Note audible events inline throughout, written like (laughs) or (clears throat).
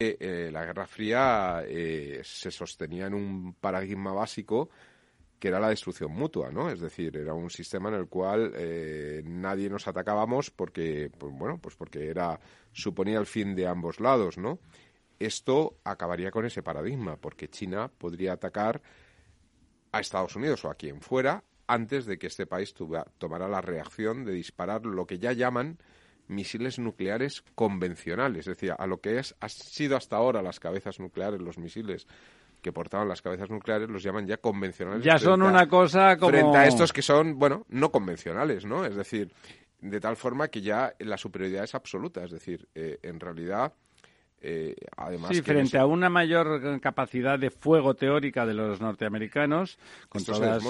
eh, la Guerra Fría eh, se sostenía en un paradigma básico que era la destrucción mutua, ¿no? Es decir, era un sistema en el cual eh, nadie nos atacábamos porque, pues, bueno, pues porque era suponía el fin de ambos lados, ¿no? Esto acabaría con ese paradigma, porque China podría atacar a Estados Unidos o a quien fuera antes de que este país tomara la reacción de disparar lo que ya llaman misiles nucleares convencionales, es decir, a lo que es, ha sido hasta ahora las cabezas nucleares, los misiles que portaban las cabezas nucleares, los llaman ya convencionales. Ya son una cosa como... Frente a estos que son, bueno, no convencionales, ¿no? Es decir, de tal forma que ya la superioridad es absoluta, es decir, eh, en realidad eh, además sí, frente a una mayor capacidad de fuego teórica de los norteamericanos, con,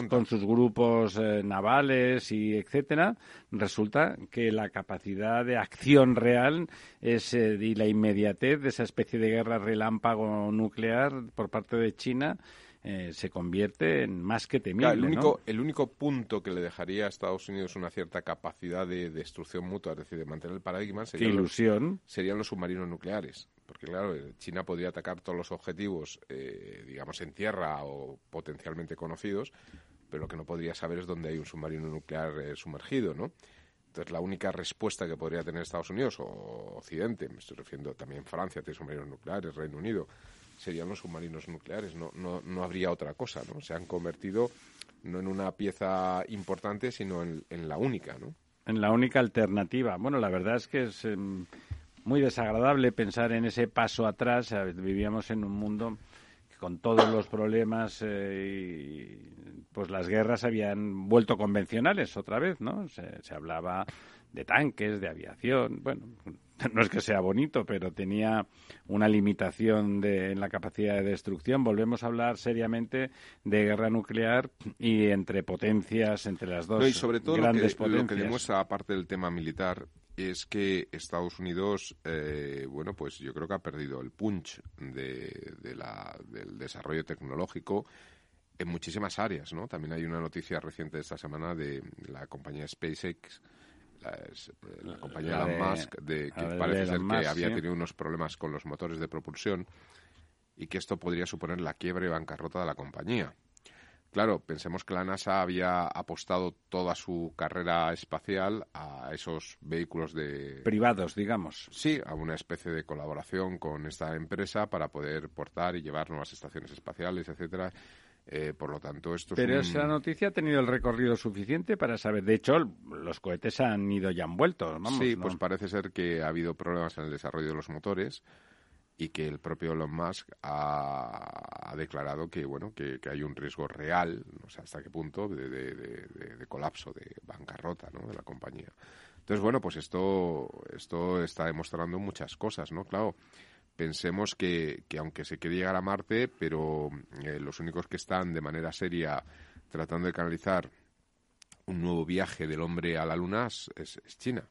con sus grupos eh, navales y etcétera, resulta que la capacidad de acción real es, eh, y la inmediatez de esa especie de guerra relámpago nuclear por parte de China eh, se convierte en más que temible. el, único, el único punto que le dejaría a Estados Unidos una cierta capacidad de destrucción mutua, es decir, de mantener el paradigma, sería ilusión? serían los submarinos nucleares. Porque, claro, eh, China podría atacar todos los objetivos, eh, digamos, en tierra o potencialmente conocidos, pero lo que no podría saber es dónde hay un submarino nuclear sumergido, ¿no? Entonces, la única respuesta que podría tener Estados Unidos o Occidente, me estoy refiriendo también Francia, tiene submarinos nucleares, Reino Unido, serían los submarinos nucleares, no, no, no habría otra cosa, ¿no? Se han convertido no en una pieza importante, sino en, en la única, ¿no? En la única alternativa. Bueno, la verdad es que es em, muy desagradable pensar en ese paso atrás. Vivíamos en un mundo que con todos los problemas eh, y, pues las guerras habían vuelto convencionales otra vez, ¿no? Se, se hablaba de tanques, de aviación, bueno, (laughs) no es que sea bonito, pero tenía una limitación de, en la capacidad de destrucción. Volvemos a hablar seriamente de guerra nuclear y entre potencias, entre las dos no, y sobre todo grandes lo que, potencias. Lo que demuestra, aparte del tema militar, es que Estados Unidos, eh, bueno, pues yo creo que ha perdido el punch de, de la, del desarrollo tecnológico en muchísimas áreas, ¿no? También hay una noticia reciente de esta semana de la compañía SpaceX, la, la compañía La Elon de- Musk, de, que de parece ser Musk, que había tenido unos problemas con los motores de propulsión y que esto podría suponer la quiebra y bancarrota de la compañía. Claro, pensemos que la NASA había apostado toda su carrera espacial a esos vehículos de... privados, digamos. Sí, a una especie de colaboración con esta empresa para poder portar y llevar nuevas estaciones espaciales, etcétera. Eh, por lo tanto, esto Pero es un... esa noticia ha tenido el recorrido suficiente para saber. De hecho, los cohetes han ido ya han vuelto. Vamos, sí, ¿no? pues parece ser que ha habido problemas en el desarrollo de los motores y que el propio Elon Musk ha, ha declarado que bueno que, que hay un riesgo real, no sé hasta qué punto, de, de- colapso, de bancarrota ¿no? de la compañía. Entonces, bueno, pues esto, esto está demostrando muchas cosas, ¿no? Claro, pensemos que, que aunque se quiere llegar a Marte, pero eh, los únicos que están de manera seria tratando de canalizar un nuevo viaje del hombre a la Luna es- es China.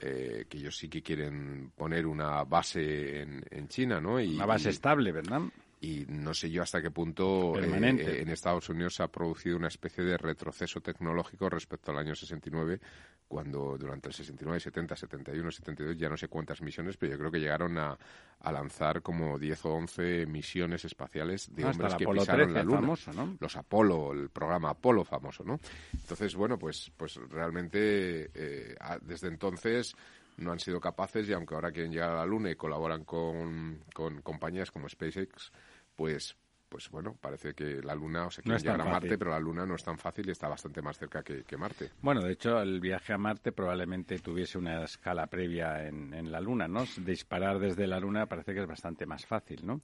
Eh, que ellos sí que quieren poner una base en, en China, ¿no? Y, Una base y- estable, ¿verdad? Y no sé yo hasta qué punto eh, en Estados Unidos se ha producido una especie de retroceso tecnológico respecto al año 69, cuando durante el 69, 70, 71, 72, ya no sé cuántas misiones, pero yo creo que llegaron a, a lanzar como 10 o 11 misiones espaciales de hombres que Apolo pisaron 13, la Luna. famoso, ¿no? Los Apolo, el programa Apolo famoso, ¿no? Entonces, bueno, pues, pues realmente eh, desde entonces no han sido capaces y aunque ahora quieren llegar a la Luna y colaboran con, con compañías como SpaceX, pues pues bueno, parece que la Luna, o sea, No quieren tan llegar a Marte, fácil. pero la Luna no es tan fácil y está bastante más cerca que, que Marte. Bueno, de hecho, el viaje a Marte probablemente tuviese una escala previa en, en la Luna, ¿no? Disparar desde la Luna parece que es bastante más fácil, ¿no?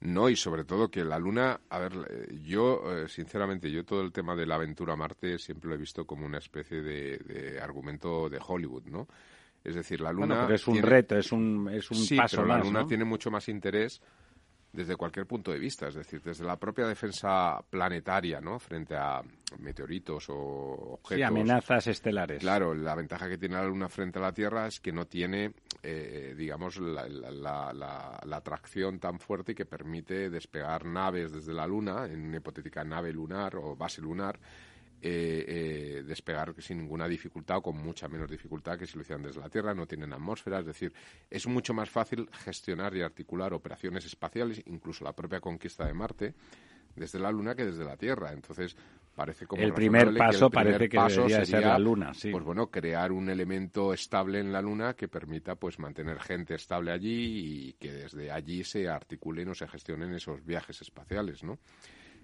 No, y sobre todo que la Luna, a ver, yo, eh, sinceramente, yo todo el tema de la aventura a Marte siempre lo he visto como una especie de, de argumento de Hollywood, ¿no? Es decir, la Luna... Bueno, pero es un tiene- reto, es un, es un sí, paso pero la más, Luna ¿no? tiene mucho más interés desde cualquier punto de vista, es decir, desde la propia defensa planetaria, ¿no? Frente a meteoritos o objetos. Sí, amenazas estelares. Claro, la ventaja que tiene la Luna frente a la Tierra es que no tiene, eh, digamos, la, la- la- la- la atracción tan fuerte que permite despegar naves desde la Luna, en una hipotética nave lunar o base lunar, eh, eh, despegar sin ninguna dificultad o con mucha menos dificultad que si lo hicieran desde la Tierra, no tienen atmósfera, es decir, es mucho más fácil gestionar y articular operaciones espaciales, incluso la propia conquista de Marte, desde la Luna que desde la Tierra. Entonces, parece como el primer paso que el primer parece que paso debería sería, ser la Luna, sí. Pues bueno, crear un elemento estable en la Luna que permita pues mantener gente estable allí y que desde allí se articulen o se gestionen esos viajes espaciales, ¿no?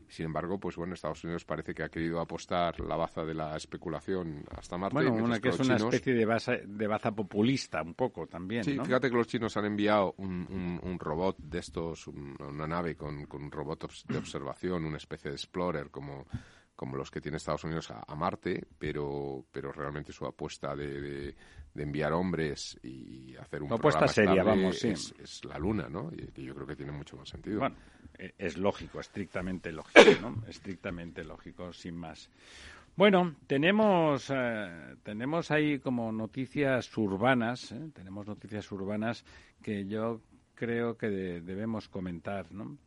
Sin embargo, pues bueno, Estados Unidos parece que ha querido apostar la baza de la especulación hasta Marte. Bueno, una, que es una chinos- especie de baza, de baza populista, un poco también, Sí, ¿no? fíjate que los chinos han enviado un, un- un robot de estos, un- una nave con, con un robot de observación, una especie de explorer como, como los que tiene Estados Unidos a, a Marte, pero, pero realmente su apuesta de, de- de enviar hombres y hacer un apuesta programa seria, vamos, sí. es, es la Luna, ¿no? Y, y yo creo que tiene mucho más sentido. Bueno, eh, es lógico, estrictamente lógico, ¿no? (coughs) estrictamente lógico, sin más. Bueno, tenemos, eh, tenemos ahí como noticias urbanas, ¿eh? tenemos noticias urbanas que yo creo que de- debemos comentar, ¿no?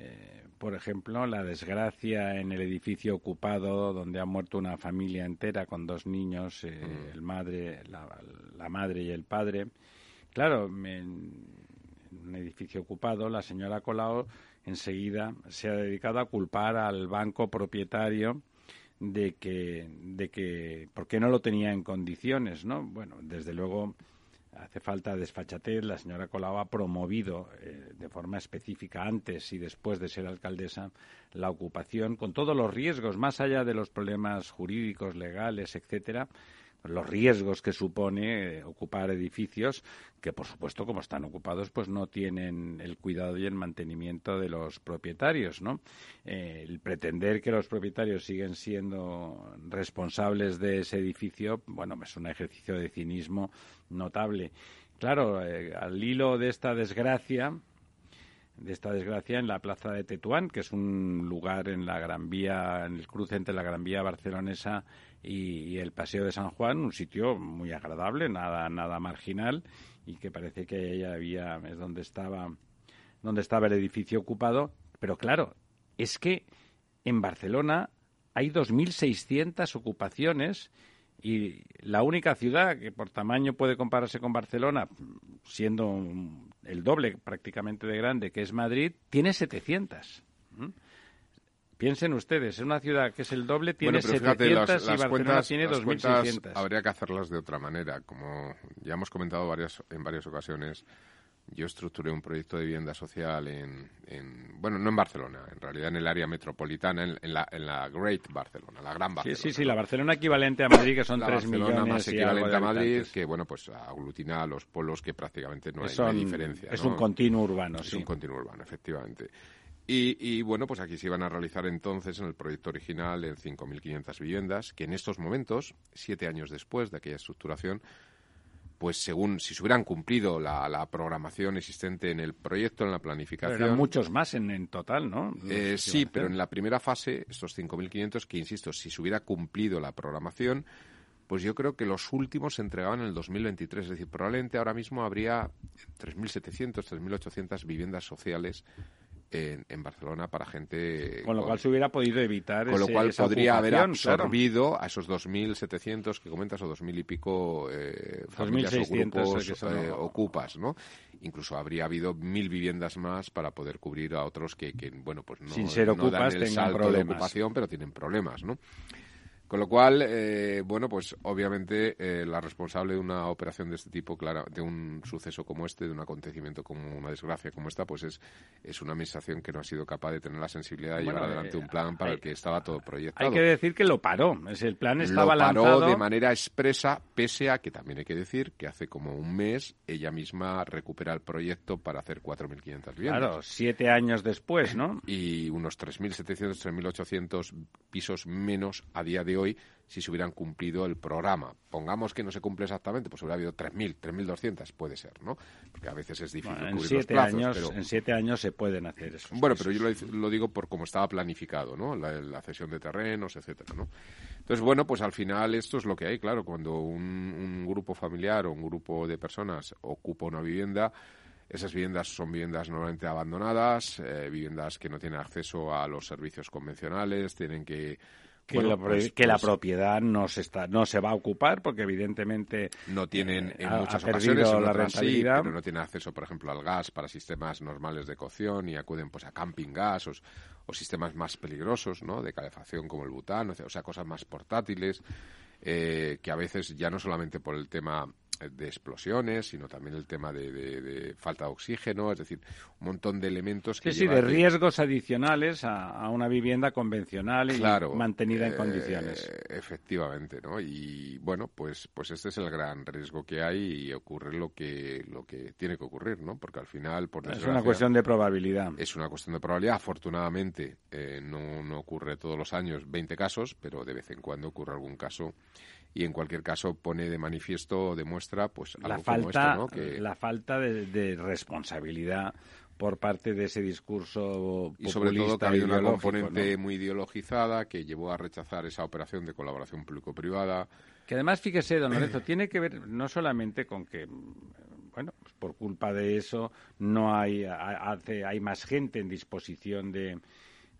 Eh, por ejemplo, la desgracia en el edificio ocupado donde ha muerto una familia entera con dos niños, eh, Mm. el madre, la, la madre y el padre. Claro, en un edificio ocupado, la señora Colau enseguida se ha dedicado a culpar al banco propietario de que, de que, ¿por qué no lo tenía en condiciones, no? Bueno, desde luego hace falta desfachatez. La señora Colau ha promovido eh, de forma específica antes y después de ser alcaldesa la ocupación con todos los riesgos, más allá de los problemas jurídicos, legales, etcétera, los riesgos que supone eh, ocupar edificios que, por supuesto, como están ocupados, pues no tienen el cuidado y el mantenimiento de los propietarios, ¿no? Eh, el pretender que los propietarios siguen siendo responsables de ese edificio, bueno, es un ejercicio de cinismo notable. Claro, eh, al hilo de esta desgracia, de esta desgracia en la plaza de Tetuán, que es un lugar en la Gran Vía, en el cruce entre la Gran Vía barcelonesa y, y el Paseo de San Juan, un sitio muy agradable, nada nada marginal y que parece que ella había es donde estaba donde estaba el edificio ocupado, pero claro, es que en Barcelona hay 2600 ocupaciones y la única ciudad que por tamaño puede compararse con Barcelona, siendo el doble prácticamente de grande, que es Madrid, tiene 700. ¿Mm? Piensen ustedes, es una ciudad que es el doble, tiene Bueno, pero 700 fíjate, las, y Barcelona cuentas, tiene las cuentas 2600. habría que hacerlas de otra manera. Como ya hemos comentado varias, en varias ocasiones, yo estructuré un proyecto de vivienda social en, en- bueno, no en Barcelona, en realidad en el área metropolitana, en, en la, en la Great Barcelona, la Gran Sí, Barcelona. sí, sí, ¿no? la Barcelona equivalente a Madrid, que son la 3 Barcelona millones más y algo equivalente de a Madrid, que bueno, pues aglutina a los pueblos que prácticamente no hay, no Son- hay diferencia. es ¿no? un continuo urbano, Es sí. un continuo urbano, efectivamente. Y, y, bueno, pues aquí se iban a realizar entonces en el proyecto original en 5.500 viviendas, que en estos momentos, siete años después de aquella estructuración, pues según si se hubieran cumplido la, la programación existente en el proyecto, en la Pero planificación. eran muchos más en, en total, ¿no? Eh, sí, pero en la primera fase, estos 5.500, que insisto, si se hubiera cumplido la programación, pues yo creo que los últimos se entregaban en el 2023. Es decir, probablemente ahora mismo habría 3.700, 3.800 viviendas sociales en, en Barcelona para gente. Con lo cual se hubiera podido evitar con lo cual esa podría haber claro. absorbido a esos 2.700 que comentas o 2.000 y pico eh, familias o 2.600 grupos que eh, ocupas, ¿no? Incluso habría habido mil viviendas más para poder cubrir a otros que, que, bueno, pues no, Sin ser no ocupas, dan el salto de problemas. ocupación, pero tienen problemas, ¿no? Con lo cual, eh, bueno, pues obviamente eh, la responsable de una operación de este tipo, clara, de un suceso como este, de un acontecimiento como una desgracia como esta, pues es, es una administración que no ha sido capaz de tener la sensibilidad de Bueno, llevar adelante eh, un plan para hay- el que estaba todo proyectado Hay que decir que lo paró. Es el plan estaba lo paró lanzado. de manera expresa, pese a que también hay que decir que hace como un mes ella misma recupera el proyecto para hacer 4.500 viviendas. Claro, siete años después, ¿no? Y unos 3.700, 3.800 pisos menos a día de hoy si se hubieran cumplido el programa. Pongamos que no se cumple exactamente, pues hubiera habido 3.000, 3.200, puede ser, ¿no? Porque a veces es difícil Bueno, en cubrir los siete plazos, años, pero... en siete años se pueden hacer eso. Bueno, pero yo lo, lo digo por cómo estaba planificado, ¿no? La, la cesión de terrenos, etcétera, ¿no? Entonces, bueno, pues al final esto es lo que hay, claro. Cuando un, un grupo familiar o un grupo de personas ocupa una vivienda, esas viviendas son viviendas normalmente abandonadas, eh, viviendas que no tienen acceso a los servicios convencionales, tienen que que, la, pues, que la pues propiedad no se está no se va a ocupar porque evidentemente no tienen en muchas ocasiones la rentabilidad. pero no tienen acceso por ejemplo al gas para sistemas normales de cocción y acuden pues a camping gas o, sistemas más peligrosos no de calefacción como el butano o sea cosas más portátiles eh, que a veces ya no solamente por el tema de explosiones, sino también el tema de, falta de oxígeno, es decir, un montón de elementos que... Sí, sí, de riesgos adicionales a, una vivienda convencional y mantenida en eh, condiciones. Efectivamente, ¿no? Y bueno, pues, pues este es el gran riesgo que hay y ocurre lo que, lo que tiene que ocurrir, ¿no? Porque al final, por Es una cuestión de probabilidad. Es una cuestión de probabilidad. Afortunadamente, eh, no, no ocurre todos los años 20 casos, pero de vez en cuando ocurre algún caso y en cualquier caso pone de manifiesto, demuestra pues algo la falta, como esto, ¿no? La falta de, responsabilidad por parte de ese discurso y sobre todo que había una componente muy ideologizada que llevó a rechazar esa operación de colaboración público-privada. Que además, fíjese, don (clears throat) Lorenzo, tiene que ver no solamente con que, bueno, pues por culpa de eso no hay, hay más gente en disposición de,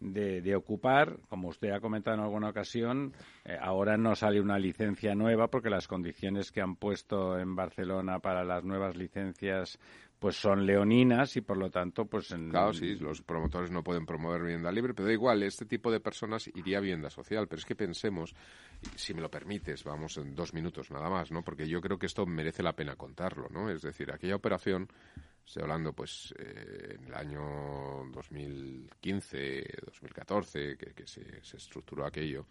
de, ocupar, como usted ha comentado en alguna ocasión, eh, ahora no sale una licencia nueva porque las condiciones que han puesto en Barcelona para las nuevas licencias pues son leoninas y por lo tanto pues en... claro sí los promotores no pueden promover vivienda libre pero da igual este tipo de personas iría a vivienda social pero es que pensemos si me lo permites vamos en dos minutos nada más no porque yo creo que esto merece la pena contarlo no es decir aquella operación Estoy hablando, pues, eh, en el año 2015, 2014, que, que se, estructuró aquello.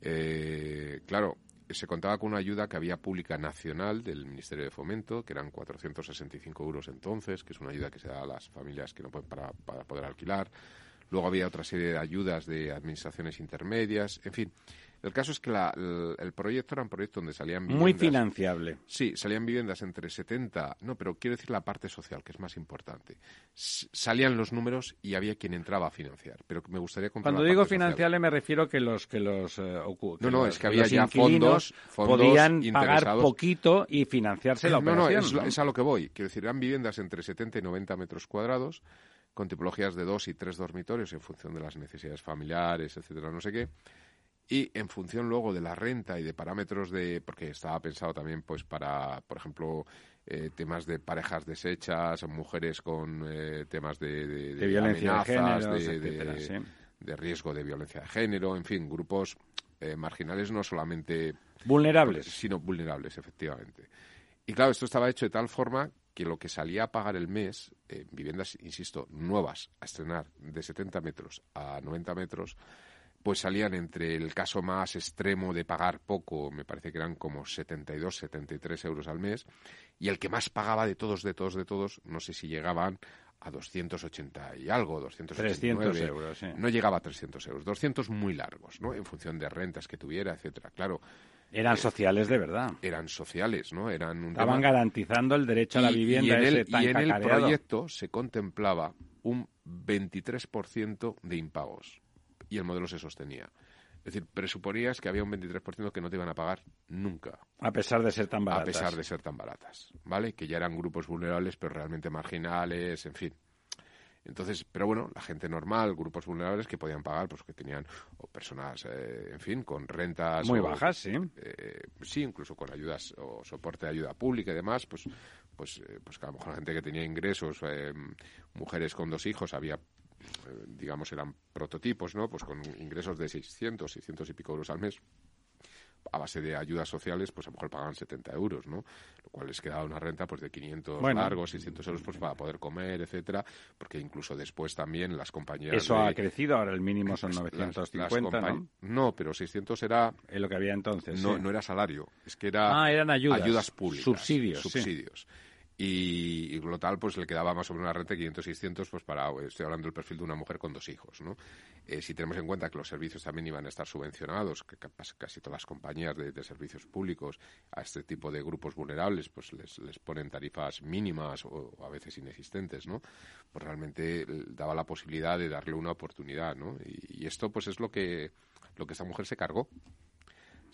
Eh, claro, se contaba con una ayuda que había pública nacional del Ministerio de Fomento, que eran 465 euros entonces, que es una ayuda que se da a las familias que no pueden para, para poder alquilar. Luego había otra serie de ayudas de administraciones intermedias, en fin. El caso es que el, proyecto era un proyecto donde salían viviendas... Muy financiable. Sí, salían viviendas entre 70... No, pero quiero decir la parte social, que es más importante. salían los números y había quien entraba a financiar. Pero me gustaría Cuando digo financiable me refiero que los que los eh, No, no, es que había ya fondos, podían pagar poquito y financiarse la operación. No, no, es, a lo que voy. Quiero decir, eran viviendas entre 70 y 90 metros cuadrados con tipologías de dos y tres dormitorios en función de las necesidades familiares, etcétera, no sé qué y en función luego de la renta y de parámetros de porque estaba pensado también pues para por ejemplo eh, temas de parejas deshechas mujeres con eh, temas de, de, violencia de género de, riesgo de violencia de género en fin grupos eh, marginales no solamente vulnerables. sino vulnerables efectivamente. Y claro esto estaba hecho de tal forma que lo que salía a pagar el mes en viviendas insisto nuevas a estrenar de 70 metros a 90 metros pues salían entre el caso más extremo de pagar poco, me parece que eran como 72, 73 euros al mes, y el que más pagaba de todos, de todos, de todos, no sé si llegaban a 280 y algo, 289. 300 euros, sí. No llegaba a 300 euros, 200 muy largos, ¿no? En función de rentas que tuviera, etcétera. Claro. Eran eh, sociales de verdad. Eran sociales, ¿no? Eran un Estaban garantizando el derecho a la vivienda. Y en, el, y en el proyecto se contemplaba un 23% de impagos y el modelo se sostenía. Es decir, presuponías que había un 23% que no te iban a pagar nunca. A pesar de ser tan baratas. A pesar de ser tan baratas, ¿vale? Que ya eran grupos vulnerables, pero realmente marginales, en fin. Entonces, pero bueno, la gente normal, grupos vulnerables que podían pagar, pues que tenían o personas, eh, en fin, con rentas muy bajas, sí, eh, sí, incluso con ayudas o soporte de ayuda pública y demás, pues, pues, eh, pues que a lo mejor la gente que tenía ingresos, mujeres con dos hijos, había eh, digamos, eran prototipos, ¿no? Pues con ingresos de 600, 600 y pico euros al mes, a base de ayudas sociales, pues a lo mejor pagaban 70 euros, ¿no? Lo cual les quedaba una renta pues de 500 largos, 600 euros pues para poder comer, etcétera, porque incluso después también las compañías... Eso ha crecido, ahora el mínimo son 950, ¿no? No, pero 600 era... Es lo que había entonces, No, no era salario, es que era... Ah, eran ayudas. Ayudas públicas. Subsidios. Subsidios y, lo tal pues le quedaba más o menos una renta de 500 600 pues para estoy hablando del perfil de una mujer con dos hijos no eh, si tenemos en cuenta que los servicios también iban a estar subvencionados que casi todas las compañías de, servicios públicos a este tipo de grupos vulnerables pues les, les ponen tarifas mínimas o, a veces inexistentes no pues realmente daba la posibilidad de darle una oportunidad no y, y esto pues es lo que lo que esta mujer se cargó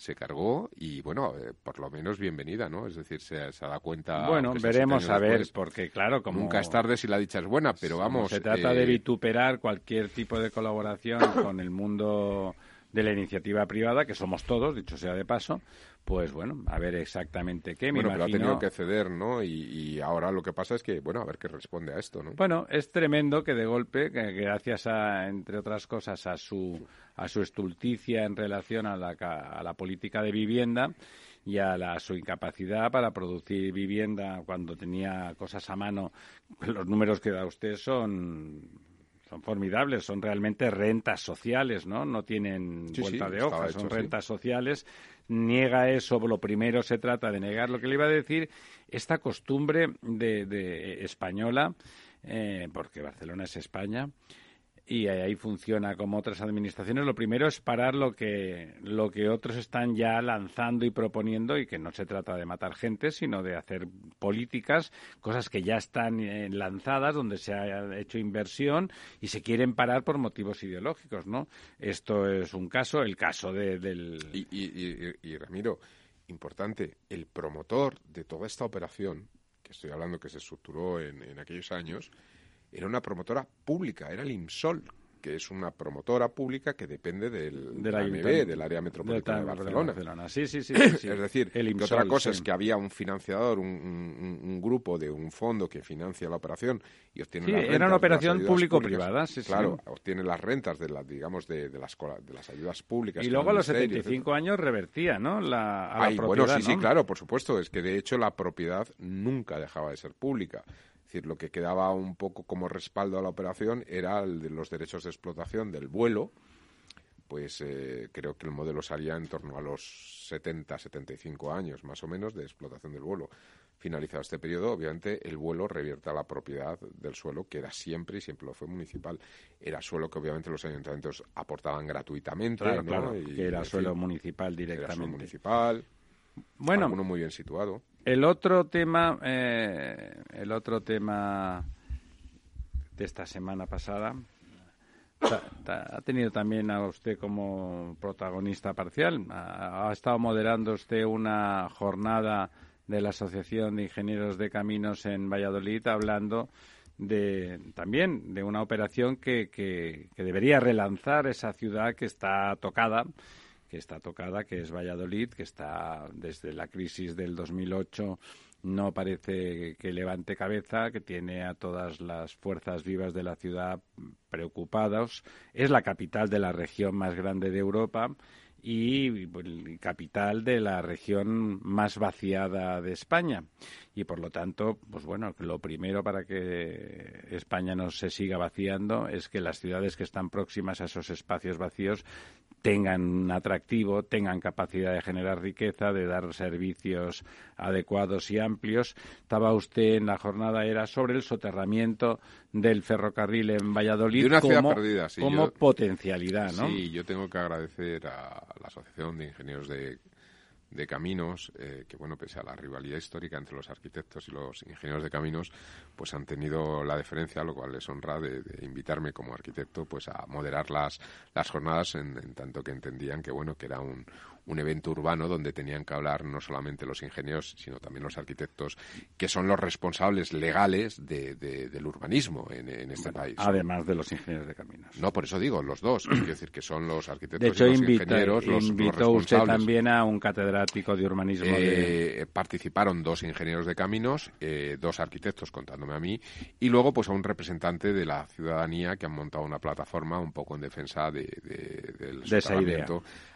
se cargó y bueno, eh, por lo menos bienvenida, ¿no? Es decir, se, se da cuenta. Bueno, veremos a ver, porque claro, como. Nunca es tarde si la dicha es buena, pero vamos. Se trata de eh, vituperar cualquier tipo de colaboración con el mundo de la iniciativa privada, que somos todos, dicho sea de paso, pues bueno, a ver exactamente qué. Me bueno, pero ha tenido que ceder, ¿no? Y, ahora lo que pasa es que, bueno, a ver qué responde a esto, ¿no? Bueno, es tremendo que de golpe, que gracias a, entre otras cosas, a su, a su estulticia en relación a la, a la política de vivienda, y a la, su incapacidad para producir vivienda cuando tenía cosas a mano. Los números que da usted son son formidables, son realmente rentas sociales, ¿no? No tienen vuelta de hoja, son rentas sociales. Niega eso, lo primero se trata de negar lo que le iba a decir, esta costumbre de, española, eh, porque Barcelona es España, y ahí funciona como otras administraciones. Lo primero es parar lo que, lo que otros están ya lanzando y proponiendo y que no se trata de matar gente, sino de hacer políticas, cosas que ya están eh, lanzadas, donde se ha hecho inversión y se quieren parar por motivos ideológicos, ¿no? Esto es un caso, el caso de, del... Y, y, Ramiro, importante, el promotor de toda esta operación, que estoy hablando que se estructuró en, en aquellos años, era una promotora pública, era el IMSOL, que es una promotora pública que depende del, del AMB, del área metropolitana de Barcelona. Sí, (coughs) sí, sí, es decir, que otra cosa es que había un financiador, un, grupo de un fondo que financia la operación y obtiene sí, las era una operación público-privada, sí, Claro, obtiene las rentas de las, digamos, de, las, de las ayudas públicas. Y luego a los 75 años revertía, ¿no? La, a la bueno, sí, sí, claro, por supuesto. Es que de hecho la propiedad nunca dejaba de ser pública. Es decir, lo que quedaba un poco como respaldo a la operación era el de los derechos de explotación del vuelo, pues eh, creo que el modelo salía en torno a los 70, 75 años más o menos de explotación del vuelo. Finalizado este periodo, obviamente el vuelo revierte a la propiedad del suelo, que era siempre y siempre lo fue municipal. Era suelo que obviamente los ayuntamientos aportaban gratuitamente. Claro, que era suelo municipal directamente. Era suelo municipal. Bueno, uno muy bien situado. El otro tema, eh, el otro tema de esta semana pasada ha tenido también a usted como protagonista parcial. Ha, estado moderando usted una jornada de la Asociación de Ingenieros de Caminos en Valladolid hablando de también de una operación que, que debería relanzar esa ciudad que está tocada que está tocada, que es Valladolid, que está desde la crisis del 2008 no parece que levante cabeza, que tiene a todas las fuerzas vivas de la ciudad preocupados. Es la capital de la región más grande de Europa y capital de la región más vaciada de España. Y por lo tanto, pues bueno, lo primero para que España no se siga vaciando es que las ciudades que están próximas a esos espacios vacíos tengan un atractivo, tengan capacidad de generar riqueza, de dar servicios adecuados y amplios. Estaba usted en la jornada, era sobre el soterramiento del ferrocarril en Valladolid como, como potencialidad, ¿no? Sí, yo tengo que agradecer a la Asociación de Ingenieros de de caminos, eh, que bueno, pese a la rivalidad histórica entre los arquitectos y los ingenieros de caminos, pues han tenido la deferencia, lo cual les honra, de, invitarme como arquitecto pues a moderar las, las jornadas en, en, tanto que entendían que bueno, que era un, un evento urbano donde tenían que hablar no solamente los ingenieros, sino también los arquitectos, que son los responsables legales de, del urbanismo en, este país. Además de los ingenieros de caminos. No, por eso digo, los dos. Quiero decir que son los arquitectos y los ingenieros los, invitó usted también a un catedrático de urbanismo. Eh, participaron dos ingenieros de caminos, eh, dos arquitectos contándome a mí, y luego pues a un representante de la ciudadanía que han montado una plataforma un poco en defensa de, del de esa idea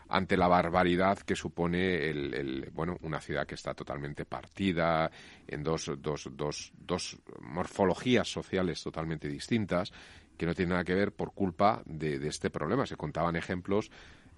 ante la barbaridad que supone el, bueno, una ciudad que está totalmente partida en dos, dos, dos, dos morfologías sociales totalmente distintas que no tienen nada que ver por culpa de, de este problema. Se contaban ejemplos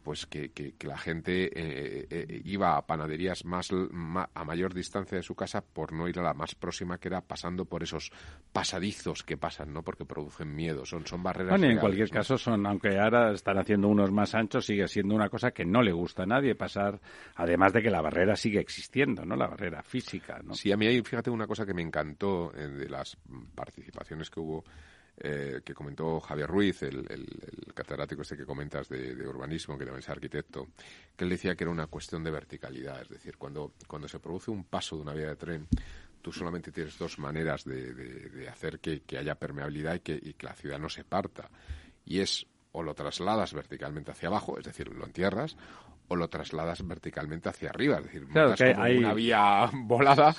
pues que, que, la gente eh, eh, iba a panaderías más a mayor distancia de su casa por no ir a la más próxima que era pasando por esos pasadizos que pasan no porque producen miedo son son barreras bueno, en cualquier caso son aunque ahora están haciendo unos más anchos sigue siendo una cosa que no le gusta a nadie pasar además de que la barrera sigue existiendo no la barrera física no sí a mí hay fíjate una cosa que me encantó eh, de las participaciones que hubo eh, que comentó Javier Ruiz, el, catedrático este que comentas de, urbanismo, que también es arquitecto, que él decía que era una cuestión de verticalidad, es decir, cuando, cuando se produce un paso de una vía de tren, tú solamente tienes dos maneras de, hacer que, haya permeabilidad y que, y que la ciudad no se parta. Y es o lo trasladas verticalmente hacia abajo, es decir, lo entierras, o lo trasladas verticalmente hacia arriba, es decir, hay... una vía (laughs) volada,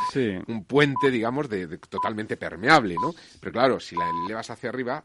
un puente, digamos, de, totalmente permeable, ¿no? Pero claro, si la elevas hacia arriba,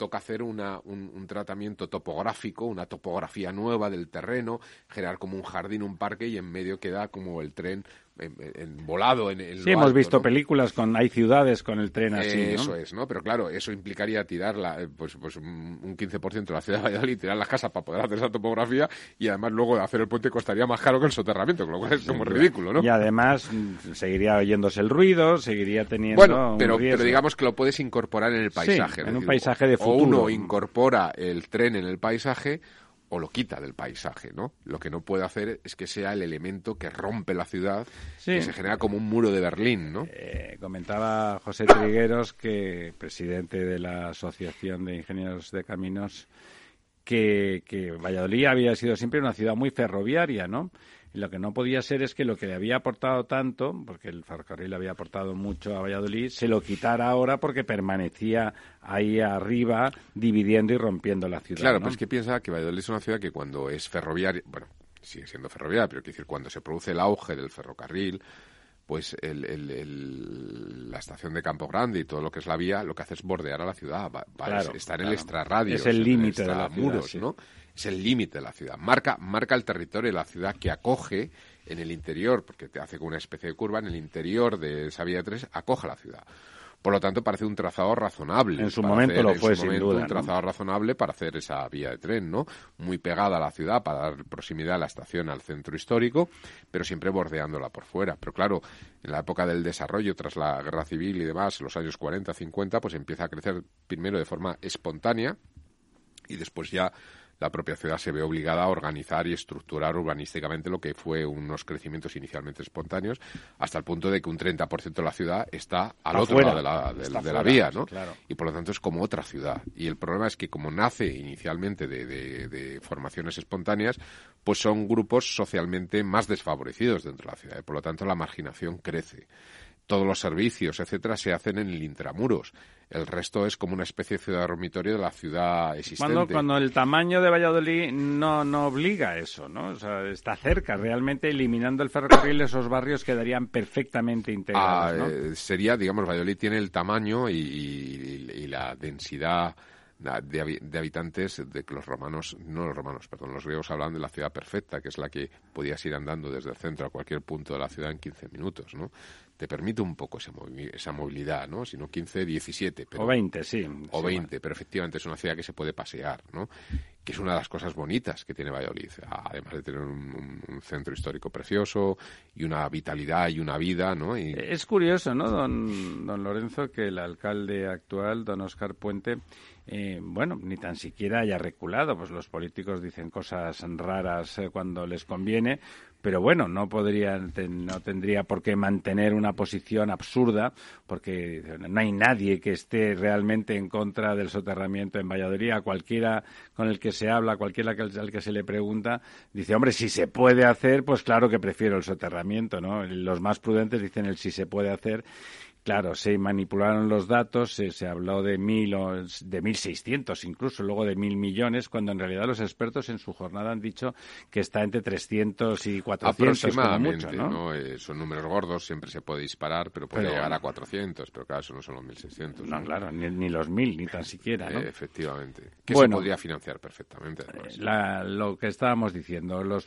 toca hacer una, un, tratamiento topográfico, una topografía nueva del terreno, generar como un jardín, un parque y en medio queda como el tren en, volado en, Sí, hemos visto películas con hay ciudades con el tren así, Eso es, ¿no? Pero claro, eso implicaría tirar la, eh, pues, pues un 15% de la ciudad de Valladolid, tirar las casas para poder hacer esa topografía y además luego hacer el puente costaría más caro que el soterramiento, con lo cual es como ridículo, ¿no? Y además mm, seguiría oyéndose el ruido, seguiría teniendo Bueno, pero, pero digamos que lo puedes incorporar en el paisaje. en un paisaje de futuro. O uno incorpora el tren en el paisaje o lo quita del paisaje, ¿no? Lo que no puede hacer es que sea el elemento que rompe la ciudad, que se genera como un muro de Berlín, ¿no? Eh, comentaba José Trigueros, que presidente de la Asociación de Ingenieros de Caminos, que, que Valladolid había sido siempre una ciudad muy ferroviaria, ¿no? Y lo que no podía ser es que lo que le había aportado tanto, porque el ferrocarril le había aportado mucho a Valladolid, se lo quitara ahora porque permanecía ahí arriba dividiendo y rompiendo la ciudad. Claro, pero es que piensa que Valladolid es una ciudad que cuando es ferroviaria, bueno, sigue siendo ferroviaria, pero quiero decir, cuando se produce el auge del ferrocarril, pues el, la estación de Campo Grande y todo lo que es la vía, lo que hace es bordear a la ciudad, va, está en el extrarradio. Es el límite de la muros, ¿no? Es el límite de la ciudad. Marca, marca el territorio de la ciudad que acoge en el interior, porque te hace como una especie de curva, en el interior de esa vía 3 acoge la ciudad. Por lo tanto, parece un trazado razonable. En su momento lo fue, sin duda. Un trazado razonable para hacer esa vía de tren, ¿no? Muy pegada a la ciudad para dar proximidad a la estación, al centro histórico, pero siempre bordeándola por fuera. Pero claro, en la época del desarrollo, tras la guerra civil y demás, los años 40, 50, pues empieza a crecer primero de forma espontánea y después ya la propia ciudad se ve obligada a organizar y estructurar urbanísticamente lo que fue unos crecimientos inicialmente espontáneos, hasta el punto de que un 30% de la ciudad está al otro lado de la, de, la vía, ¿no? Y por lo tanto es como otra ciudad. Y el problema es que como nace inicialmente de, de formaciones espontáneas, pues son grupos socialmente más desfavorecidos dentro de la ciudad. Y por lo tanto la marginación crece todos los servicios, etcétera, se hacen en el intramuros. El resto es como una especie de ciudad dormitorio de la ciudad existente. Cuando, cuando el tamaño de Valladolid no, no obliga a eso, ¿no? O sea, está cerca. Realmente, eliminando el ferrocarril, esos barrios quedarían perfectamente integrados, ah, eh, sería, digamos, Valladolid tiene el tamaño y, la densidad de, de, habitantes de que los romanos, no los romanos, perdón, los griegos hablan de la ciudad perfecta, que es la que podías ir andando desde el centro a cualquier punto de la ciudad en 15 minutos, ¿no? Te permite un poco esa, esa movilidad, ¿no? Si no 15, 17. Pero, o 20, sí. O 20, pero efectivamente es una ciudad que se puede pasear, ¿no? Que es una de las cosas bonitas que tiene Valladolid, además de tener un, centro histórico precioso y una vitalidad y una vida, ¿no? Es curioso, ¿no, don, don Lorenzo, que el alcalde actual, don Oscar Puente, eh, bueno, ni tan siquiera haya reculado. Pues los políticos dicen cosas raras eh, cuando les conviene, pero bueno, no podría, no tendría por qué mantener una posición absurda, porque no hay nadie que esté realmente en contra del soterramiento en Valladolid. Cualquiera con el que se habla, cualquiera al que se le pregunta, dice, hombre, si se puede hacer, pues claro que prefiero el soterramiento, ¿no? Los más prudentes dicen el si se puede hacer Claro, se manipularon los datos, se, habló de mil o de mil seiscientos, incluso, luego de mil millones, cuando en realidad los expertos en su jornada han dicho que está entre trescientos y cuatrocientos como mucho, ¿no? Eh, son números gordos, siempre se puede disparar, pero puede llegar a cuatrocientos, pero claro, eso no son los mil seiscientos. No, claro, ni, los mil, ni tan siquiera, ¿no? efectivamente. Que se podría financiar perfectamente, eh, lo que estábamos diciendo, los,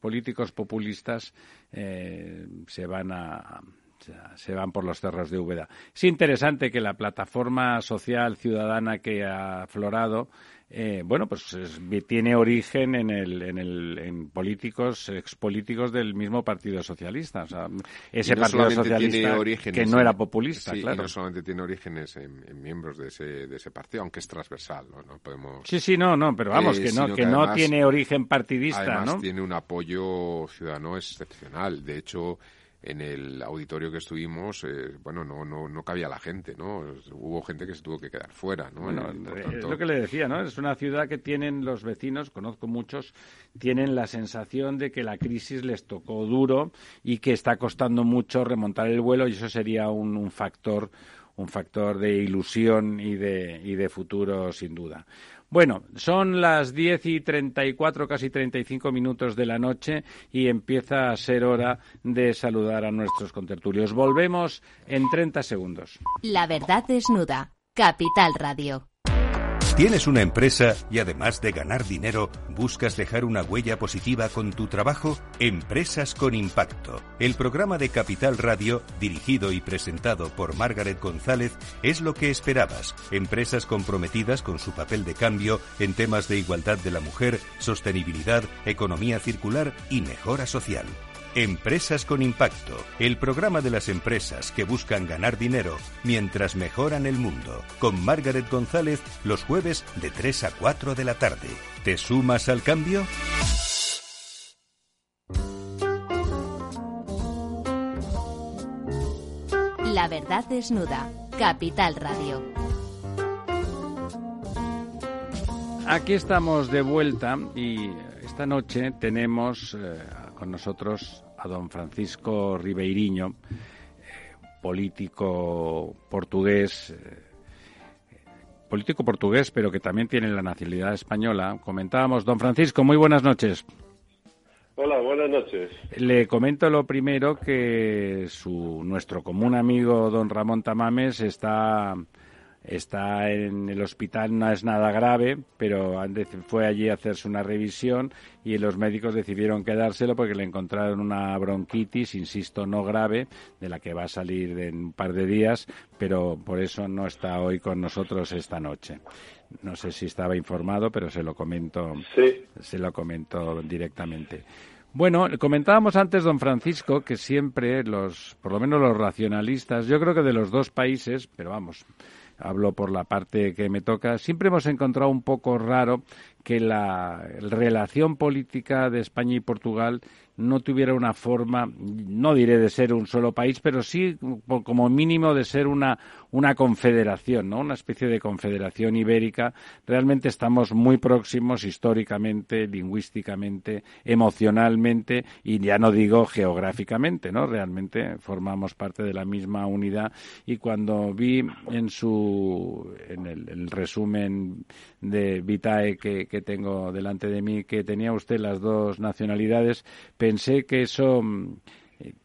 políticos populistas eh, se van a se van por los cerros de Úbeda. Es interesante que la plataforma social ciudadana que ha aflorado eh, bueno, pues tiene origen en, el, en, el, en políticos, expolíticos del mismo Partido Socialista. O sea, ese Partido Socialista que no era populista, claro. no solamente tiene orígenes en, miembros de ese, de ese partido, aunque es transversal, ¿no? Podemos, sí, sí, no, no, pero vamos, que no, que, no tiene origen partidista, además tiene un apoyo ciudadano excepcional. De hecho, en el auditorio que estuvimos, eh, bueno, no, no, no cabía la gente, ¿no? Hubo gente que se tuvo que quedar fuera, ¿no? Bueno, es lo que le decía, ¿no? Es una ciudad que tienen los vecinos, conozco muchos, tienen la sensación de que la crisis les tocó duro y que está costando mucho remontar el vuelo y eso sería un, un factor un factor de ilusión y de, y de futuro, sin duda. Bueno, son las 10 y 34, casi 35 minutos de la noche y empieza a ser hora de saludar a nuestros contertulios. Volvemos en 30 segundos. La verdad desnuda. Capital Radio. ¿Tienes una empresa y además de ganar dinero, buscas dejar una huella positiva con tu trabajo? Empresas con Impacto. El programa de Capital Radio, dirigido y presentado por Margaret González, es lo que esperabas. Empresas comprometidas con su papel de cambio en temas de igualdad de la mujer, sostenibilidad, economía circular y mejora social. Empresas con Impacto, el programa de las empresas que buscan ganar dinero mientras mejoran el mundo, con Margaret González los jueves de 3 a 4 de la tarde. ¿Te sumas al cambio? La verdad desnuda. Capital Radio. Aquí estamos de vuelta y esta noche tenemos eh, con nosotros a don Francisco Ribeiriño, político portugués, eh, político portugués, pero que también tiene la nacionalidad española. Comentábamos, don Francisco, muy buenas noches. Hola, buenas noches. Le comento lo primero que su, nuestro común amigo don Ramón Tamames está está en el hospital, no es nada grave, pero fue allí a hacerse una revisión y los médicos decidieron quedárselo porque le encontraron una bronquitis, insisto, no grave, de la que va a salir en un par de días, pero por eso no está hoy con nosotros esta noche. No sé si estaba informado, pero se lo comento, se lo comento directamente. Bueno, comentábamos antes, don Francisco, que siempre los, por lo menos los racionalistas, yo creo que de los dos países, pero vamos, hablo por la parte que me toca, siempre hemos encontrado un poco raro que la relación política de España y Portugal no tuviera una forma, no diré de ser un solo país, pero sí como mínimo de ser una, una confederación, ¿no? Una especie de confederación ibérica. Realmente estamos muy próximos históricamente, lingüísticamente, emocionalmente y ya no digo geográficamente, ¿no? Realmente formamos parte de la misma unidad y cuando vi en su en el, resumen de Vitae que, tengo delante de mí que tenía usted las dos nacionalidades, pensé que eso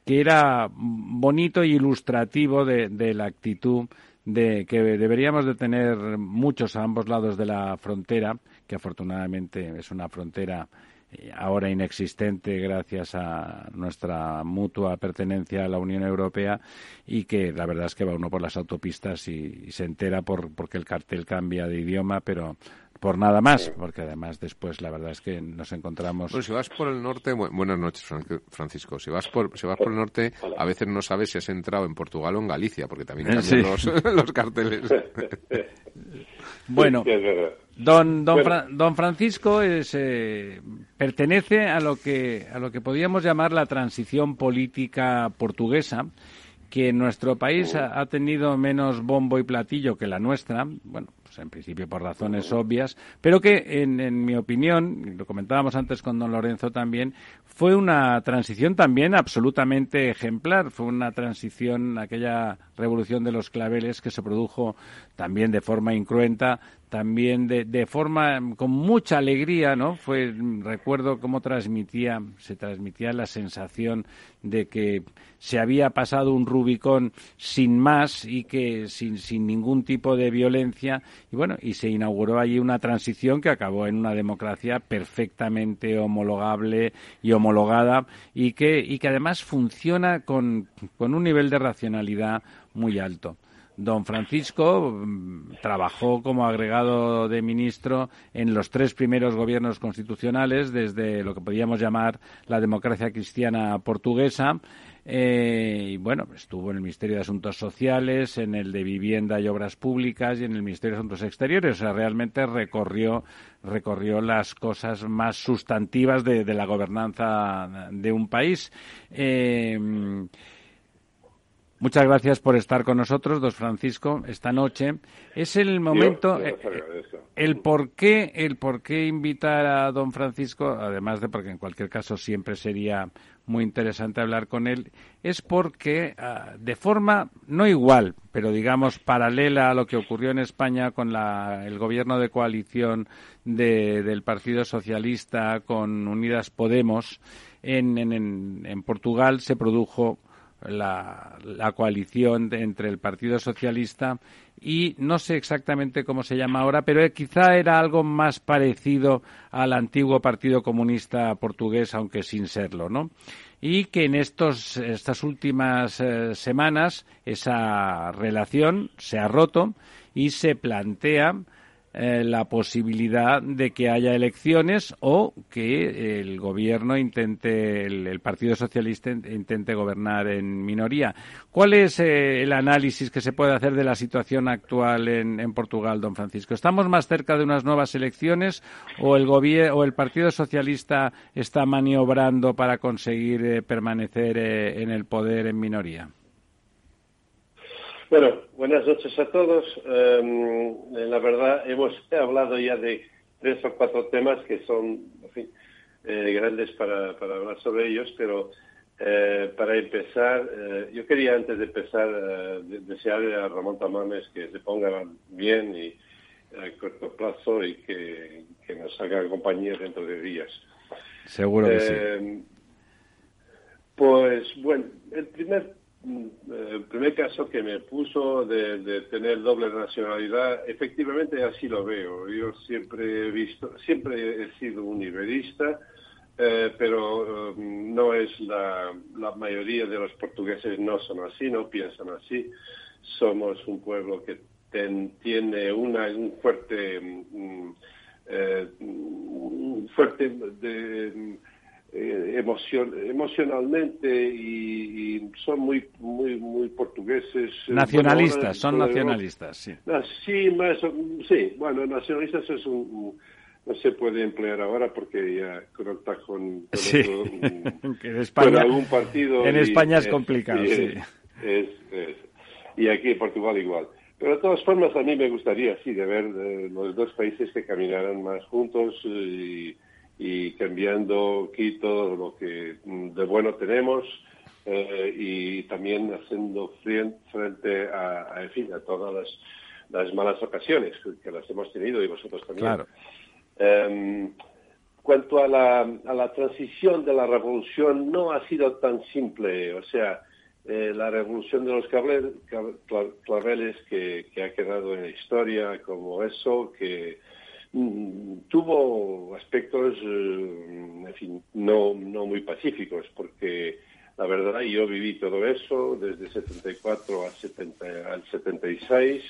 que era bonito y ilustrativo de, la actitud de que deberíamos de tener muchos a ambos lados de la frontera, que afortunadamente es una frontera eh, ahora inexistente gracias a nuestra mutua pertenencia a la Unión Europea y que la verdad es que va uno por las autopistas y, se entera por, porque el cartel cambia de idioma, pero por nada más, porque además después la verdad es que nos encontramos. Bueno, si vas por el norte, buenas noches, Francisco. Si vas por, si vas por el norte, a veces no sabes si has entrado en Portugal o en Galicia, porque también (laughs) cambian (laughs) los, carteles. (laughs) bueno, don, don, don Francisco es, eh, pertenece a lo que a lo que podríamos llamar la transición política portuguesa que nuestro país ha, tenido menos bombo y platillo que la nuestra, bueno, pues en principio por razones obvias, pero que en, en mi opinión, lo comentábamos antes con don Lorenzo también, fue una transición también absolutamente ejemplar. Fue una transición, aquella revolución de los claveles que se produjo también de forma incruenta, también de, de forma con mucha alegría, ¿no? Fue recuerdo cómo transmitía, se transmitía la sensación de que se había pasado un Rubicón sin más y que sin, sin ningún tipo de violencia y bueno, y se inauguró allí una transición que acabó en una democracia perfectamente homologable y homologada y que, y que además funciona con, con un nivel de racionalidad muy alto. Don Francisco mm, trabajó como agregado de ministro en los tres primeros gobiernos constitucionales, desde lo que podríamos llamar la democracia cristiana portuguesa. Eh, y bueno, estuvo en el Ministerio de Asuntos Sociales, en el de Vivienda y Obras Públicas y en el Ministerio de Asuntos Exteriores. O sea, realmente recorrió, recorrió las cosas más sustantivas de, la gobernanza de un país. Eh, Muchas gracias por estar con nosotros, don Francisco, esta noche. Es el momento, eh, el por qué, el por qué invitar a don Francisco, además de porque en cualquier caso siempre sería muy interesante hablar con él, es porque ah, de forma no igual, pero digamos paralela a lo que ocurrió en España con el gobierno de coalición del Partido Socialista con Unidas Podemos, en, en Portugal se produjo la, coalición entre el Partido Socialista y no sé exactamente cómo se llama ahora, pero quizá era algo más parecido al antiguo Partido Comunista portugués, aunque sin serlo, ¿no? Y que en estos, estas últimas eh, semanas esa relación se ha roto y se plantea eh, la posibilidad de que haya elecciones o que el gobierno intente, el, Partido Socialista intente gobernar en minoría. ¿Cuál es eh, el análisis que se puede hacer de la situación actual en, Portugal, don Francisco? ¿Estamos más cerca de unas nuevas elecciones o el, o el Partido Socialista está maniobrando para conseguir eh, permanecer en el poder en minoría? Bueno, buenas noches a todos. Em, la verdad, hemos hablado ya de tres o cuatro temas que son eh, grandes para, hablar sobre ellos, pero eh, para empezar, eh, yo quería antes de empezar desearle a Ramón Tamames que se ponga bien y a corto plazo y que, nos haga compañía dentro de días. Seguro que sí. Em, pues bueno, el primer el primer caso que me puso de, tener doble nacionalidad, efectivamente así lo veo. Yo siempre he visto, siempre he sido un iberista, eh, pero um, no es la, mayoría de los portugueses no son así, no piensan así. Somos un pueblo que tiene una, un fuerte, um, eh, fuerte de, eh, emocionalmente y, son muy muy muy portugueses eh, nacionalistas son nacionalistas sí. Ah, sí más sí bueno nacionalistas es un no se puede emplear ahora porque ya conecta con, con (laughs) en España, algún partido en España es complicado sí, y aquí en Portugal igual. Pero de todas formas a mí me gustaría sí de ver eh, los dos países que caminaran más juntos y y cambiando Quito lo que de bueno tenemos eh, y también haciendo frente a, en fin, a todas las, malas ocasiones que, las hemos tenido y vosotros también. Claro. Em, cuanto a la, a la transición de la revolución, no ha sido tan simple. O sea, eh, la revolución de los claveles que, que, ha quedado en la historia como eso, que tuvo aspectos, eh, en fin, no, no muy pacíficos, porque la verdad yo viví todo eso desde 74 al, 70, al 76.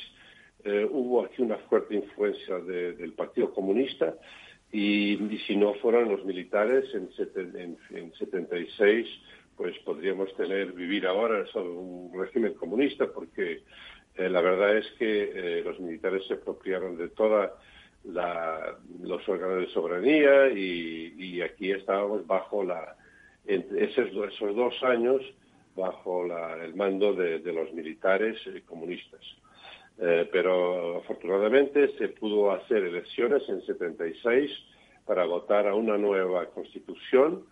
Eh, hubo aquí una fuerte influencia del Partido Comunista y, si no fueran los militares en, en, 76, pues podríamos tener, vivir ahora sobre un régimen comunista porque eh, la verdad es que los militares se apropiaron de toda los órganos de soberanía y, aquí estábamos bajo la, esos, esos dos años bajo el mando de, los militares eh, comunistas. Eh, pero afortunadamente se pudo hacer elecciones en 76 para votar a una nueva constitución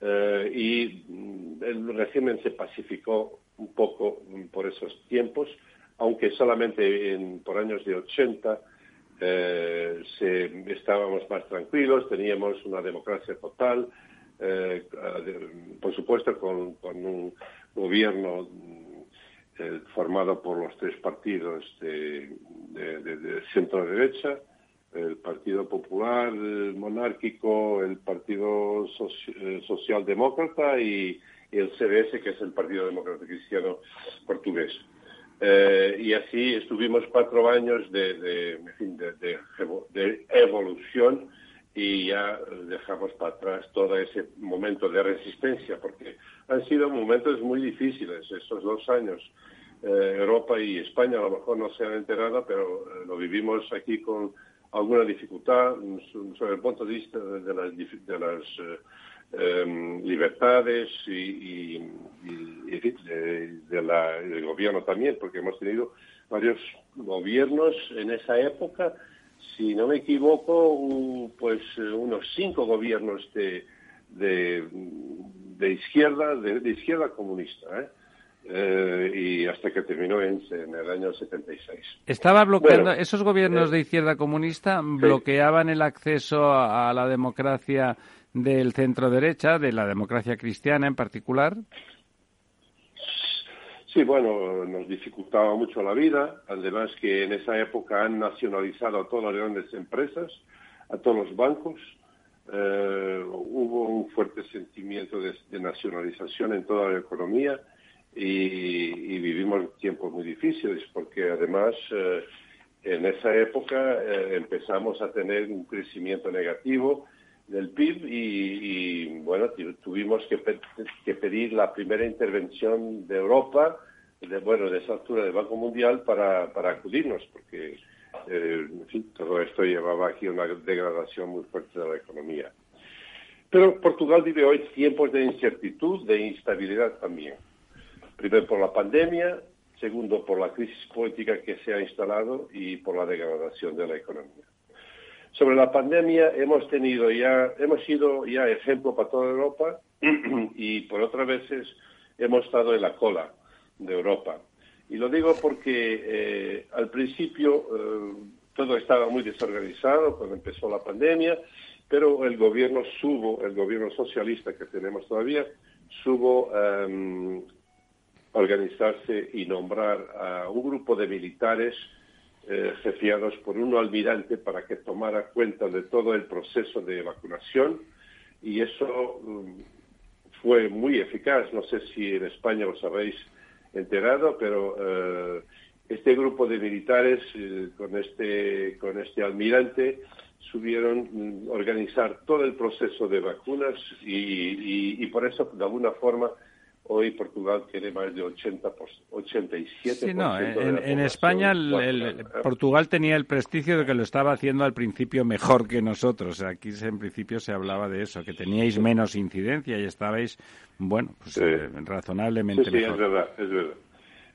eh, y mm, el régimen se pacificó un poco por esos tiempos, aunque solamente en, por años de 80 eh, estábamos más tranquilos, teníamos una democracia total, eh, por supuesto con, un gobierno eh, formado por los tres partidos de, centro-derecha, el Partido Popular Monárquico, el Partido Socialdemócrata y, el CDS, que es el Partido Demócrata Cristiano Portugués. Eh, y así estuvimos cuatro años de, de, evolución y ya dejamos para atrás todo ese momento de resistencia, porque han sido momentos muy difíciles estos dos años. Eh, Europa y España a lo mejor no se han enterado, pero eh, lo vivimos aquí con alguna dificultad sobre el punto de vista de las, de las Em, libertades y, de, la, del gobierno también, porque hemos tenido varios gobiernos en esa época, si no me equivoco, pues unos cinco gobiernos de, de, de izquierda, de, izquierda comunista, ¿eh? ¿eh? y hasta que terminó en, el año 76. Estaba bloqueando, esos gobiernos eh, de izquierda comunista bloqueaban el acceso a, la democracia del centro derecha, de la democracia cristiana en particular. Sí, bueno, nos dificultaba mucho la vida. Además que en esa época han nacionalizado a todas las grandes empresas, a todos los bancos. Eh, hubo un fuerte sentimiento de, nacionalización en toda la economía y, vivimos tiempos muy difíciles porque además eh, en esa época eh, empezamos a tener un crecimiento negativo del PIB y, bueno, tuvimos que, que, pedir la primera intervención de Europa, de, bueno, de esa altura del Banco Mundial para, para acudirnos, porque eh, en fin, todo esto llevaba aquí una degradación muy fuerte de la economía. Pero Portugal vive hoy tiempos de incertidumbre, de instabilidad también. Primero por la pandemia, segundo por la crisis política que se ha instalado y por la degradación de la economía. Sobre la pandemia hemos tenido ya, hemos sido ya ejemplo para toda Europa (clears throat) y por otras veces hemos estado en la cola de Europa. Y lo digo porque eh, al principio eh, todo estaba muy desorganizado cuando empezó la pandemia, pero el gobierno subo, el gobierno socialista que tenemos todavía, subo um, organizarse y nombrar a un grupo de militares eh, por un almirante para que tomara cuenta de todo el proceso de vacunación y eso um, fue muy eficaz. No sé si en España lo sabéis enterado, pero eh, este grupo de militares eh, con este con este almirante subieron mm, organizar todo el proceso de vacunas y, y, por eso de alguna forma hoy Portugal tiene más de 80 87 sí, no, en, en España el, Portugal tenía el prestigio de que lo estaba haciendo al principio mejor que nosotros aquí en principio se hablaba de eso que teníais menos incidencia y estabais bueno, pues eh, razonablemente sí, sí, es verdad, es verdad.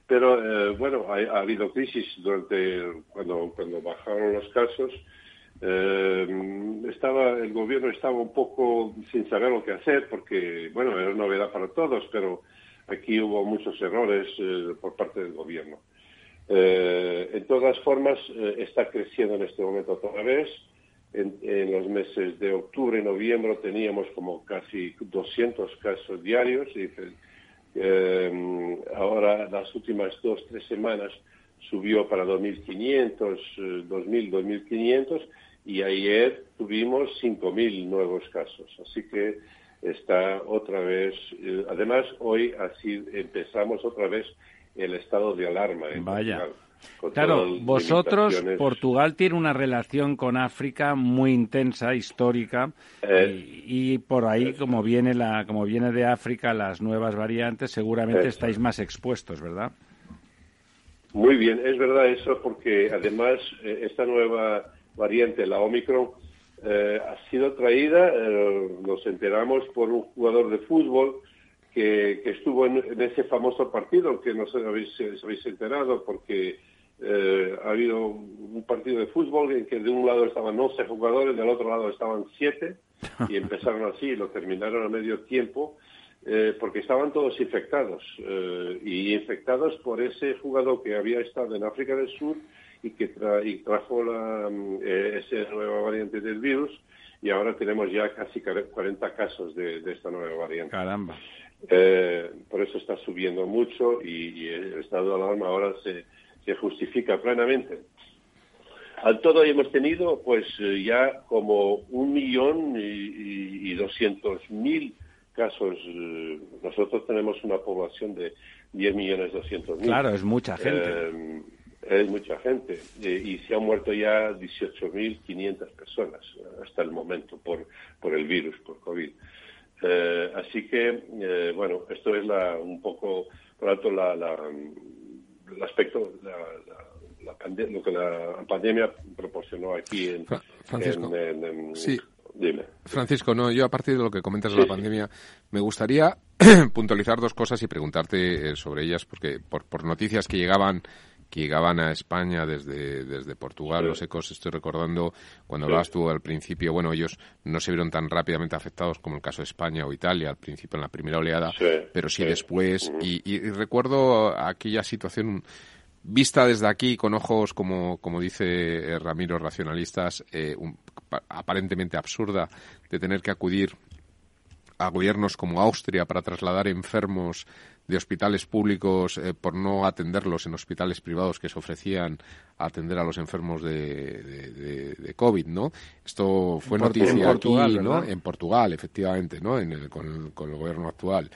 Pero eh, bueno, ha, habido crisis durante cuando cuando bajaron los casos. Eh, estaba el gobierno estaba un poco sin saber lo que hacer porque bueno era novedad para todos, pero aquí hubo muchos errores por parte del gobierno. en todas formas está creciendo en este momento otra vez en, los meses de octubre y noviembre teníamos como casi 200 casos diarios y eh, ahora las últimas dos, tres semanas subió para 2.500, 2.000, 2.500 y ayer tuvimos 5.000 nuevos casos. Así que está otra vez, eh, además hoy así empezamos otra vez el estado de alarma. En Vaya. Claro, vosotros, Portugal tiene una relación con África muy intensa, histórica, y, por ahí, como viene, la, como viene de África las nuevas variantes, seguramente estáis más expuestos, ¿verdad? Muy bien, es verdad eso, porque además eh, esta nueva variante, la Omicron, eh, ha sido traída, eh, nos enteramos, por un jugador de fútbol que, estuvo en, ese famoso partido, que no sé si habéis, si habéis enterado, porque eh, ha habido un partido de fútbol en que de un lado estaban 11 jugadores, del otro lado estaban 7 y (laughs) empezaron así y lo terminaron a medio tiempo eh, porque estaban todos infectados eh, y infectados por ese jugador que había estado en África del Sur y que trajo la, esa nueva variante del virus y ahora tenemos ya casi 40 casos de, esta nueva variante. Caramba. por eso está subiendo mucho y el estado de alarma ahora se se justifica plenamente. Al todo hemos tenido pues eh, ya como un millón y, doscientos mil casos. Eh, nosotros tenemos una población de diez millones doscientos mil. Claro, es mucha gente. Eh, es mucha gente. y se han muerto ya 18.500 personas hasta el momento por, por el virus, por COVID. así que, bueno, esto es la, un poco, por lo tanto, la, el aspecto, la, lo que la pandemia proporcionó aquí en, Francisco. sí. Francisco, no, yo a partir de lo que comentas de la pandemia, me gustaría (clears throat) puntualizar dos cosas y preguntarte eh, sobre ellas, porque por, por noticias que llegaban que llegaban a España desde, desde Portugal, los ecos, estoy recordando cuando hablabas tú al principio, bueno, ellos no se vieron tan rápidamente afectados como el caso de España o Italia al principio en la primera oleada, pero sí, después, y, recuerdo aquella situación vista desde aquí con ojos, como, como dice eh, Ramiro, racionalistas, eh, aparentemente absurda, de tener que acudir a gobiernos como Austria para trasladar enfermos de hospitales públicos eh, por no atenderlos en hospitales privados que se ofrecían a atender a los enfermos de, de, COVID, ¿no? Esto fue noticia aquí, ¿no? En Portugal, efectivamente, ¿no? En con, con el gobierno actual.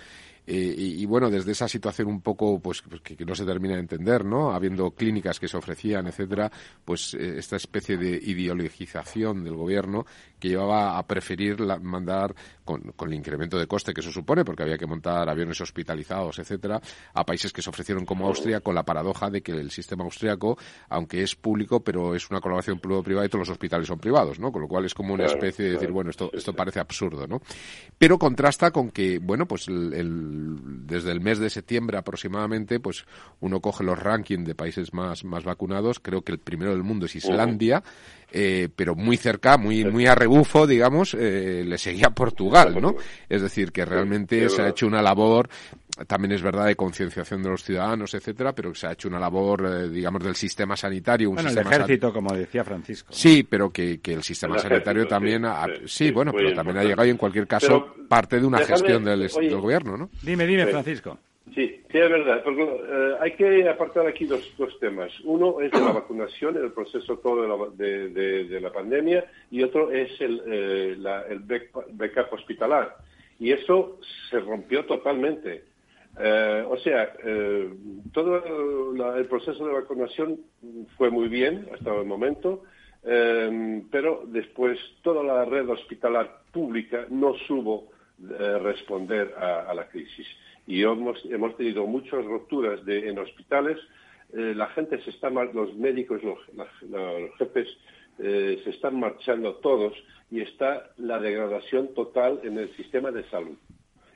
Eh, y, bueno, desde esa situación un poco pues, pues que, no se termina de entender, ¿no? Habiendo clínicas que se ofrecían, etcétera, pues eh, esta especie de ideologización del gobierno que llevaba a preferir mandar con, el incremento de coste que eso supone, porque había que montar aviones hospitalizados, etcétera, a países que se ofrecieron como Austria con la paradoja de que el sistema austriaco, aunque es público, pero es una colaboración público-privada y todos los hospitales son privados, ¿no? Con lo cual es como una especie de decir, bueno, esto, esto parece absurdo, ¿no? Pero contrasta con que, bueno, pues el desde el mes de septiembre aproximadamente, pues uno coge los rankings de países más, más vacunados. Creo que el primero del mundo es Islandia, eh, pero muy cerca, muy, muy a rebufo, digamos, eh, le seguía Portugal, ¿no? Es decir, que realmente se ha hecho una labor también es verdad de concienciación de los ciudadanos, etcétera, pero se ha hecho una labor, eh, digamos, del sistema sanitario. Un bueno, el ejército, como decía Francisco. Sí, pero que, el sistema sanitario también, sí, bueno, pero también ha llegado y en cualquier caso parte de una gestión del, gobierno, ¿no? Dime, dime, Francisco. Sí, sí, es verdad. Eh, hay que apartar aquí dos, dos temas. Uno es de la vacunación, el proceso todo de la, pandemia, y otro es el, eh, backup hospitalar. Y eso se rompió totalmente. Eh, o sea, eh, todo el proceso de vacunación fue muy bien hasta el momento, pero después toda la red hospitalar pública no supo responder a, la crisis. Y hemos, hemos tenido muchas rupturas de, en hospitales. la gente se está, los médicos, los, los jefes se están marchando todos y está la degradación total en el sistema de salud.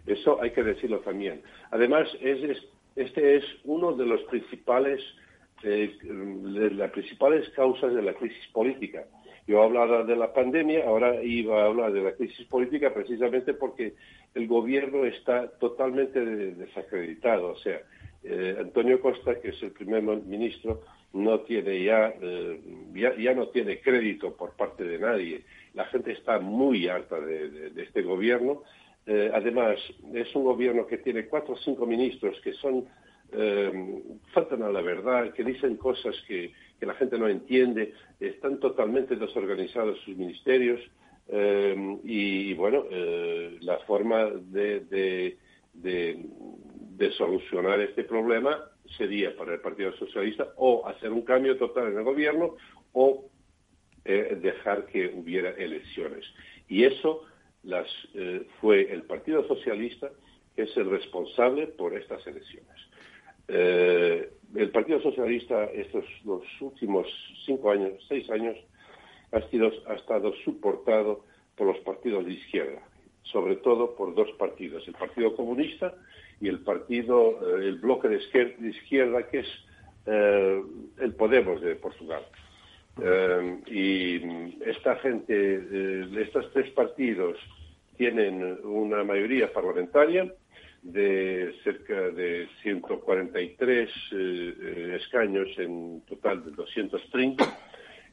Eso hay que decirlo también. Además, este es uno de los principales, eh, las principales causas de la crisis política. Yo hablaba de la pandemia, ahora iba a hablar de la crisis política precisamente porque el gobierno está totalmente desacreditado. O sea, eh, Antonio Costa, que es el primer ministro, no tiene ya, eh, ya, no tiene crédito por parte de nadie. La gente está muy harta de este gobierno eh, además, es un gobierno que tiene cuatro o cinco ministros que son faltan a la verdad, que dicen cosas que, la gente no entiende, están totalmente desorganizados sus ministerios eh, y, bueno, la forma de, solucionar este problema sería para el Partido Socialista o hacer un cambio total en el gobierno o dejar que hubiera elecciones. Y eso las, eh, fue el Partido Socialista que es el responsable por estas elecciones. Eh, el Partido Socialista estos los últimos cinco años, seis años, ha, sido, ha estado soportado por los partidos de izquierda, sobre todo por dos partidos, el Partido Comunista y el partido, eh, el bloque de izquierda, que es el Podemos de Portugal. Eh, y esta gente, eh, estos tres partidos tienen una mayoría parlamentaria de cerca de 143 eh, escaños en total de 230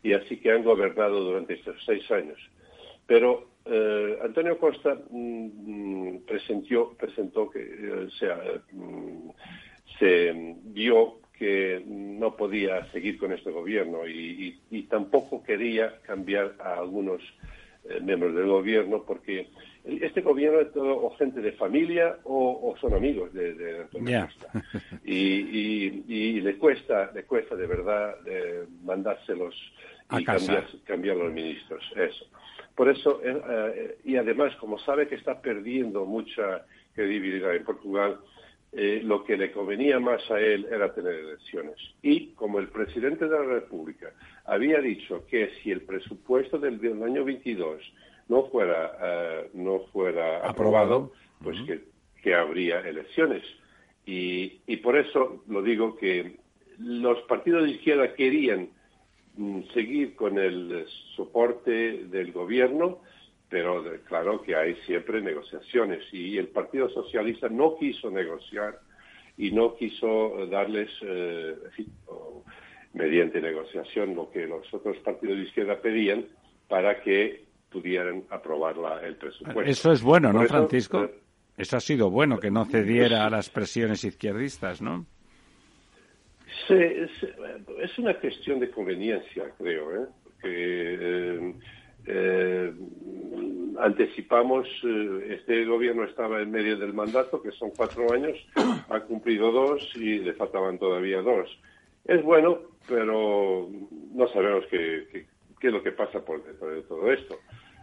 y así que han gobernado durante estos seis años. Pero Antonio Costa mm, presentó, presentó que, sea, mm, se vio que no podía seguir con este gobierno y, tampoco quería cambiar a algunos eh, miembros del gobierno porque este gobierno es todo o gente de familia o, son amigos de, Antonio Costa. Y, le cuesta le cuesta de verdad eh, mandárselos y cambiar, cambiar los ministros. Eso. Por eso eh, y además como sabe que está perdiendo mucha credibilidad en Portugal eh, lo que le convenía más a él era tener elecciones. Y como el presidente de la República había dicho que si el presupuesto del, año 22 no fuera, eh, no fuera aprobado, pues que, habría elecciones. Y, por eso lo digo que los partidos de izquierda querían mm, seguir con el soporte del gobierno, pero claro que hay siempre negociaciones y el Partido Socialista no quiso negociar y no quiso darles, eh, mediante negociación, lo que los otros partidos de izquierda pedían para que pudieran aprobar el presupuesto. Eso es bueno, ¿no, Francisco? Eh, eso ha sido bueno, que no cediera a las presiones izquierdistas, ¿no? Sí, es, una cuestión de conveniencia, creo, ¿eh? Porque, eh, anticipamos, este gobierno estaba en medio del mandato, que son cuatro años, ha cumplido dos y le faltaban todavía dos. Es bueno, pero no sabemos qué, qué es lo que pasa por dentro de todo esto.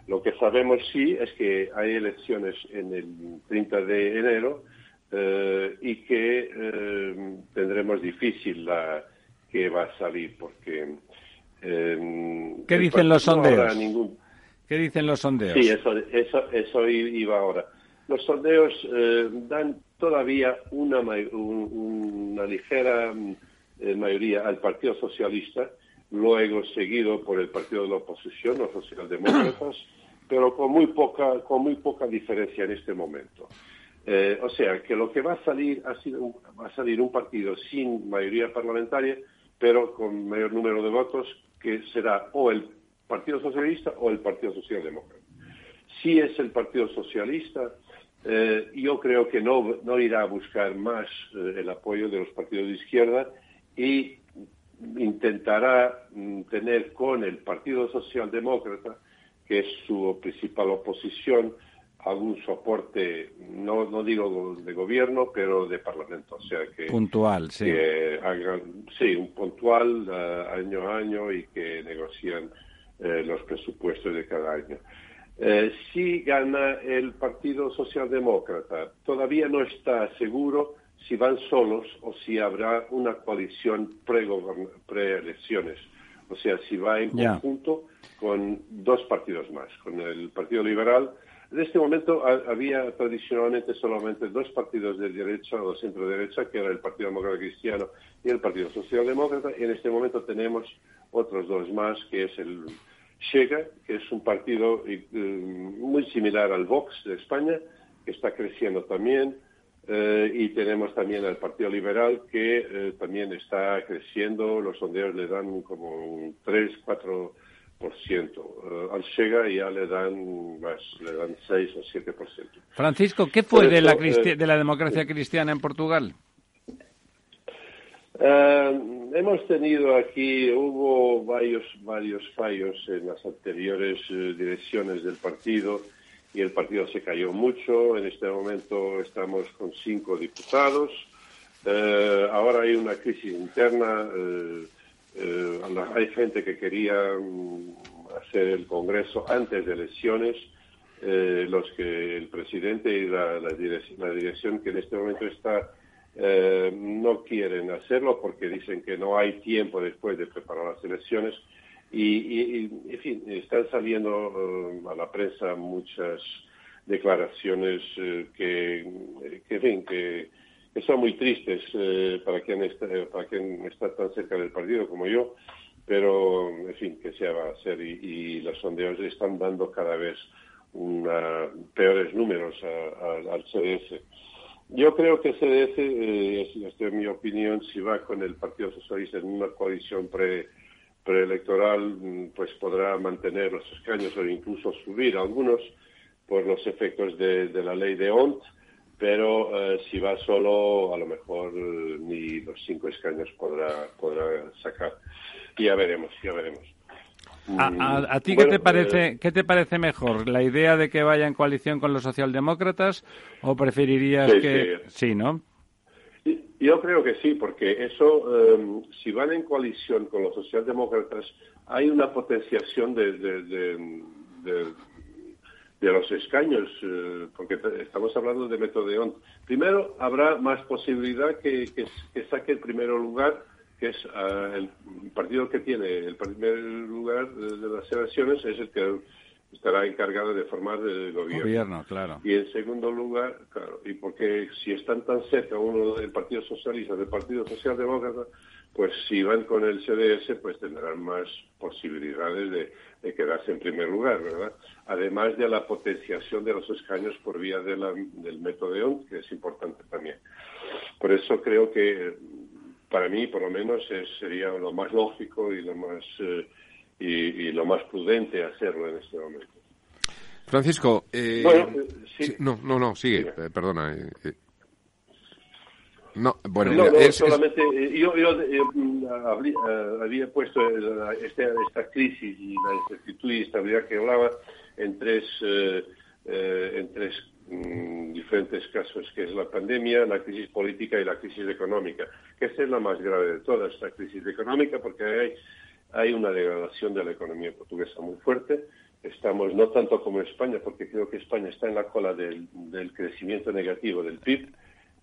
Lo que sabemos sí es que hay elecciones en el 30 de enero eh, y que eh, tendremos difícil la que va a salir porque... Eh, ¿Qué dicen los sondeos? ¿Qué dicen los sondeos? Sí, eso, eso, eso iba ahora. Los sondeos dan todavía una, una ligera mayoría al Partido Socialista, luego seguido por el partido de la oposición, los socialdemócratas, (coughs) pero con muy poca, con muy poca diferencia en este momento. Eh, o sea, que lo que va a salir ha sido, va a salir un partido sin mayoría parlamentaria, pero con mayor número de votos, que será o el Partido Socialista o el Partido Socialdemócrata. Si es el Partido Socialista, eh, yo creo que no, no irá a buscar más eh, el apoyo de los partidos de izquierda y intentará mm, tener con el Partido Socialdemócrata, que es su principal oposición, algún soporte, no, no digo de gobierno, pero de parlamento. O sea, que. Puntual, sí. hagan, sí, un puntual eh, año a año y que negocien eh, los presupuestos de cada año. Eh, si gana el Partido Socialdemócrata, todavía no está seguro si van solos o si habrá una coalición pre-elecciones. o sea, si va en conjunto con dos partidos más, con el Partido Liberal. En este momento había tradicionalmente solamente dos partidos de derecha o de centro-derecha, que era el Partido Demócrata Cristiano y el Partido Socialdemócrata, en este momento tenemos otros dos más, que es el Chega, que es un partido eh, muy similar al Vox de España, que está creciendo también, eh, y tenemos también al Partido Liberal que eh, también está creciendo, los sondeos le dan como un 3, 4%. Uh, al Chega ya le dan más, le dan 6 o 7%. Francisco, ¿qué fue de, la eh, de la democracia cristiana en Portugal? hemos tenido aquí, hubo varios, varios fallos en las anteriores direcciones del partido y el partido se cayó mucho. En este momento estamos con cinco diputados. Eh, ahora hay una crisis interna. Eh, eh, hay gente que quería mm, hacer el Congreso antes de elecciones. los que el presidente y la, dirección, que en este momento está no quieren hacerlo porque dicen que no hay tiempo después de preparar las elecciones y, en fin, están saliendo eh, a la prensa muchas declaraciones eh, que, que, en que, son muy tristes eh, para, quien está, para quien está tan cerca del partido como yo, pero, en fin, que se va a hacer y, los sondeos están dando cada vez peores números al CDS. Yo creo que CDS, eh, esta es mi opinión, si va con el Partido Socialista en una coalición pre preelectoral mm, pues podrá mantener los escaños o incluso subir algunos por los efectos de, la ley de ONT, pero eh, si va solo a lo mejor eh, ni los cinco escaños podrá, podrá sacar. ya veremos, ya veremos. ¿A, mm, ti qué te parece eh, qué te parece mejor la idea de que vaya en coalición con los socialdemócratas o preferirías que sí, ¿no? Yo creo que sí, porque eso, em, si van en coalición con los socialdemócratas, hay una potenciación de, de, los escaños, eh, porque estamos hablando de método de Primero, habrá más posibilidad que, que, saque el primer lugar, que es ah, el partido que tiene el primer lugar de, las elecciones, es el que estará encargado de formar el gobierno. claro. Y en segundo lugar, claro, y porque si están tan cerca uno del Partido Socialista, del Partido Socialdemócrata, pues si van con el CDS, pues tendrán más posibilidades de, quedarse en primer lugar, ¿verdad? Además de la potenciación de los escaños por vía de del método de ON, que es importante también. Por eso creo que, para mí, por lo menos, sería lo más lógico y lo más, eh, y, lo más prudente hacerlo en este momento. Francisco, eh, bueno, sí. no, no, no, sigue, eh, perdona. No, bueno, solamente eh, yo, eh, mm, eh, había puesto esta, esta, crisis y la incertidumbre y estabilidad que hablaba en tres, en tres mm, diferentes casos, que es la pandemia, la crisis política y la crisis económica. Que esta es la más grave de todas, esta crisis económica, porque hay, hay una degradación de la economía portuguesa muy fuerte. Estamos no tanto como España, porque creo que España está en la cola del, del crecimiento negativo del PIB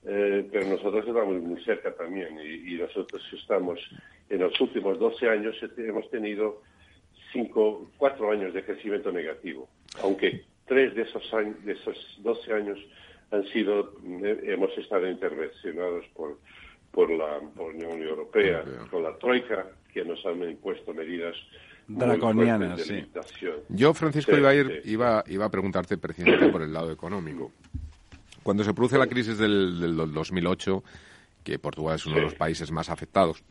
eh, pero nosotros estamos muy cerca también y, nosotros estamos en los últimos 12 años hemos tenido cinco, cuatro años de crecimiento negativo, aunque tres de esos años, de esos 12 años han sido eh, hemos estado intervencionados por por la, Unión Europea, con la troika que nos han impuesto medidas draconianas, sí. Yo, Francisco, iba, a ir, iba, iba a preguntarte precisamente por el lado económico. Cuando se produce la crisis del, 2008, que Portugal es uno de los países más afectados,